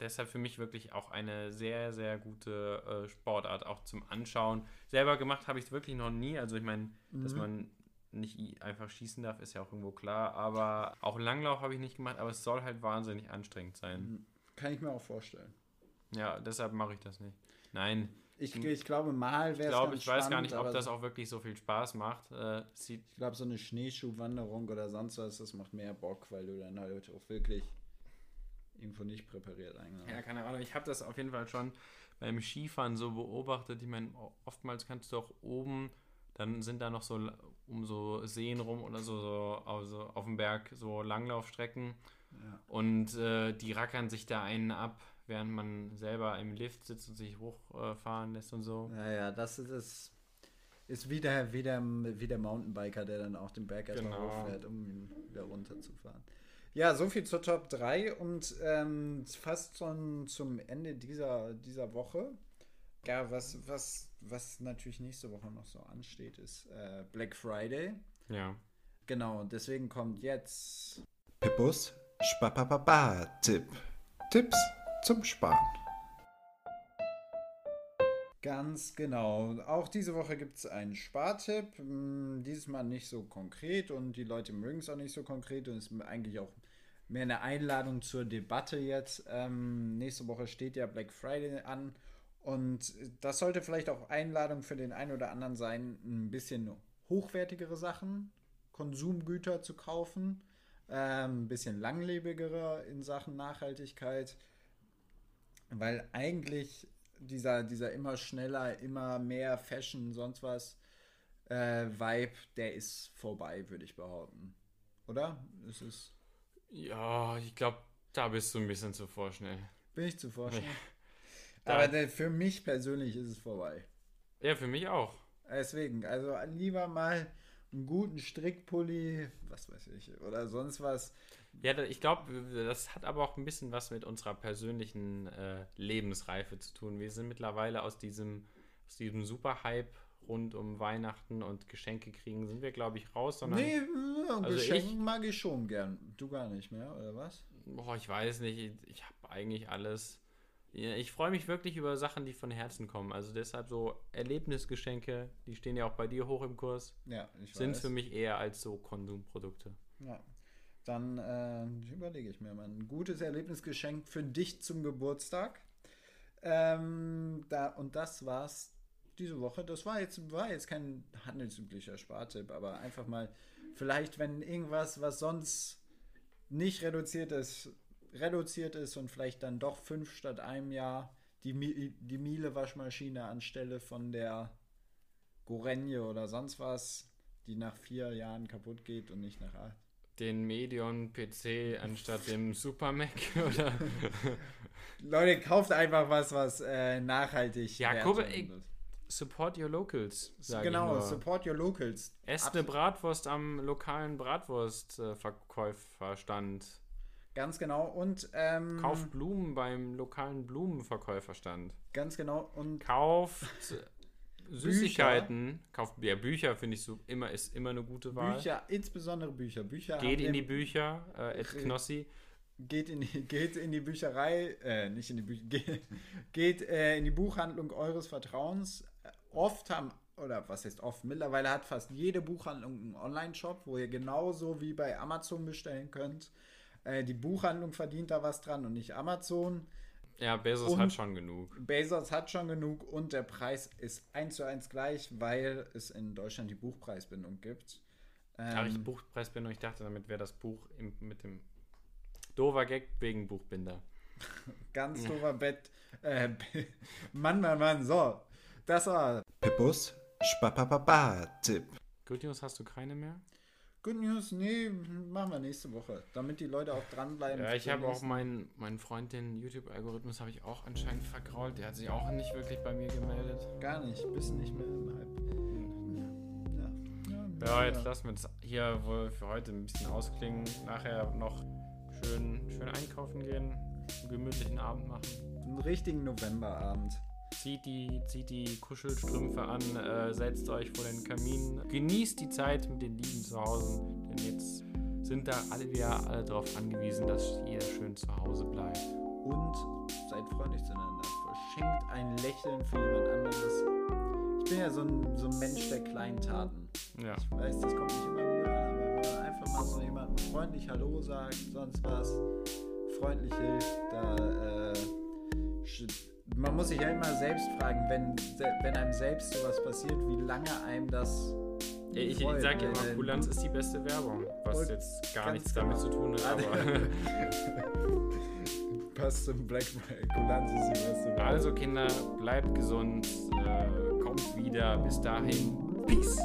deshalb für mich wirklich auch eine sehr, sehr gute äh, Sportart, auch zum Anschauen. Selber gemacht habe ich es wirklich noch nie. Also ich meine, dass Mhm. man nicht einfach schießen darf, ist ja auch irgendwo klar. Aber auch Langlauf habe ich nicht gemacht, aber es soll halt wahnsinnig anstrengend sein. Kann ich mir auch vorstellen. Ja, deshalb mache ich das nicht. Nein, Ich, ich glaube, mal ich wäre es glaube, ganz ich weiß gar nicht, ob das auch wirklich so viel Spaß macht. Äh, Ich glaube, so eine Schneeschuhwanderung oder sonst was, das macht mehr Bock, weil du dann halt auch wirklich irgendwo nicht präpariert eigentlich. Ja, keine Ahnung. Ich habe das auf jeden Fall schon beim Skifahren so beobachtet. Ich meine, oftmals kannst du auch oben, dann sind da noch so um so Seen rum oder so, so also auf dem Berg so Langlaufstrecken. Ja. Und äh, die rackern sich da einen ab, während man selber im Lift sitzt und sich hochfahren lässt und so. Ja, ja, das ist, ist, ist wie, der, wie, der, wie der Mountainbiker, der dann auch den Berg erstmal Genau. hochfährt, um ihn wieder runterzufahren. Ja, so viel zur Top 3 und ähm, fast schon zum Ende dieser, dieser Woche. Ja, was, was, was natürlich nächste Woche noch so ansteht, ist äh, Black Friday. Ja. Genau, deswegen kommt jetzt Pippus Spapapapa-Tipp. Tipps zum Sparen. Ganz genau. Auch diese Woche gibt es einen Spartipp. Hm, Dieses Mal nicht so konkret und die Leute mögen es auch nicht so konkret und es ist eigentlich auch mehr eine Einladung zur Debatte jetzt. Ähm, nächste Woche steht ja Black Friday an und das sollte vielleicht auch Einladung für den einen oder anderen sein, ein bisschen hochwertigere Sachen, Konsumgüter zu kaufen, ähm, ein bisschen langlebigere in Sachen Nachhaltigkeit, weil eigentlich dieser, dieser immer schneller, immer mehr Fashion, sonst was äh, Vibe, der ist vorbei, würde ich behaupten. Oder? Es ist. Ja, ich glaube, da bist du ein bisschen zu vorschnell. Bin ich zu vorstellen. Da- Aber der, für mich persönlich ist es vorbei. Ja, für mich auch. Deswegen, also lieber mal einen guten Strickpulli, was weiß ich, oder sonst was. Ja, da- ich glaube, das hat aber auch ein bisschen was mit unserer persönlichen äh, Lebensreife zu tun. Wir sind mittlerweile aus diesem, aus diesem Superhype rund um Weihnachten und Geschenke kriegen, sind wir, glaube ich, raus, sondern. Nee, Also Geschenk ich- mag ich schon gern. Du gar nicht mehr, oder was? Boah, ich weiß nicht, ich, ich habe eigentlich alles. Ja, ich freue mich wirklich über Sachen, die von Herzen kommen. Also deshalb so Erlebnisgeschenke, die stehen ja auch bei dir hoch im Kurs, Ja, ich sind weiß. für mich eher als so Konsumprodukte. Ja. Dann äh, überlege ich mir mal ein gutes Erlebnisgeschenk für dich zum Geburtstag. Ähm, da, und das war's diese Woche. Das war jetzt, war jetzt kein handelsüblicher Spartipp, aber einfach mal, vielleicht, wenn irgendwas, was sonst nicht reduziert ist, reduziert ist und vielleicht dann doch fünf statt einem Jahr die, die Miele-Waschmaschine anstelle von der Gorenje oder sonst was, die nach vier Jahren kaputt geht und nicht nach acht. Den Medion PC anstatt dem Super Mac oder. Leute, kauft einfach was, was äh, nachhaltig Ja, guck. Support your locals. Genau, support your locals. Esst eine Bratwurst am lokalen Bratwurstverkäuferstand. Ganz genau. Und ähm, Kauft Blumen beim lokalen Blumenverkäuferstand. ganz genau. Und Kauft Süßigkeiten. Kauft ja, Bücher, finde ich so immer, ist immer eine gute Wahl. Bücher, insbesondere Bücher. Bücher Geht in die Bücher, äh, Ed Knossi. geht in die, geht in die Bücherei, äh, nicht in die Bücher, geht, geht äh, in die Buchhandlung eures Vertrauens. Oft haben, oder was heißt oft, mittlerweile hat fast jede Buchhandlung einen Online-Shop, wo ihr genauso wie bei Amazon bestellen könnt. Äh, die Buchhandlung verdient da was dran und nicht Amazon. Ja, Bezos Und- hat schon genug. Bezos hat schon genug und der Preis ist eins zu eins gleich, weil es in Deutschland die Buchpreisbindung gibt. Ach, ich Ähm, Buchpreisbindung, ich dachte, damit wäre das Buch im, mit dem Dover Gag wegen Buchbinder. ganz doofer Bett. Äh, Mann, Mann, Mann, so. Das war Pippus Spapapapa-Tipp. Good News hast du keine mehr? Good News. Nee, machen wir nächste Woche, damit die Leute auch dranbleiben. Ja, ich habe auch meinen meinen Freund, den YouTube-Algorithmus, habe ich auch anscheinend vergrault. Der hat sich auch nicht wirklich bei mir gemeldet. Gar nicht, bist nicht mehr im Hype. Ja, Ja, jetzt lassen wir es hier wohl für heute ein bisschen ausklingen. Nachher noch schön, schön einkaufen gehen, einen gemütlichen Abend machen. Einen richtigen Novemberabend. Zieht die, zieht die Kuschelstrümpfe an, äh, setzt euch vor den Kamin, genießt die Zeit mit den Lieben zu Hause, denn jetzt sind da alle wieder alle darauf angewiesen, dass jeder schön zu Hause bleibt. Und seid freundlich zueinander. Verschenkt ein Lächeln für jemand anderes. Ich bin ja so ein, so ein Mensch der kleinen Taten. Ja. Ich weiß, das kommt nicht immer gut an, aber wenn man einfach mal so jemandem freundlich Hallo sagt, sonst was, freundlich hilft, da, äh, man muss sich ja immer selbst fragen, wenn, wenn einem selbst sowas passiert, wie lange einem das Ich, ich freut, sage weil, immer, Kulanz ist die beste Werbung, was jetzt gar nichts damit genau. zu tun hat. Passt zum Black. Kulanz ist die beste Werbung. also Kinder, bleibt gesund, äh, kommt wieder. Bis dahin, Peace.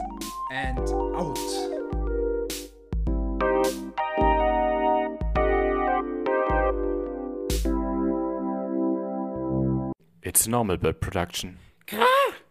And out. It's normal bird production.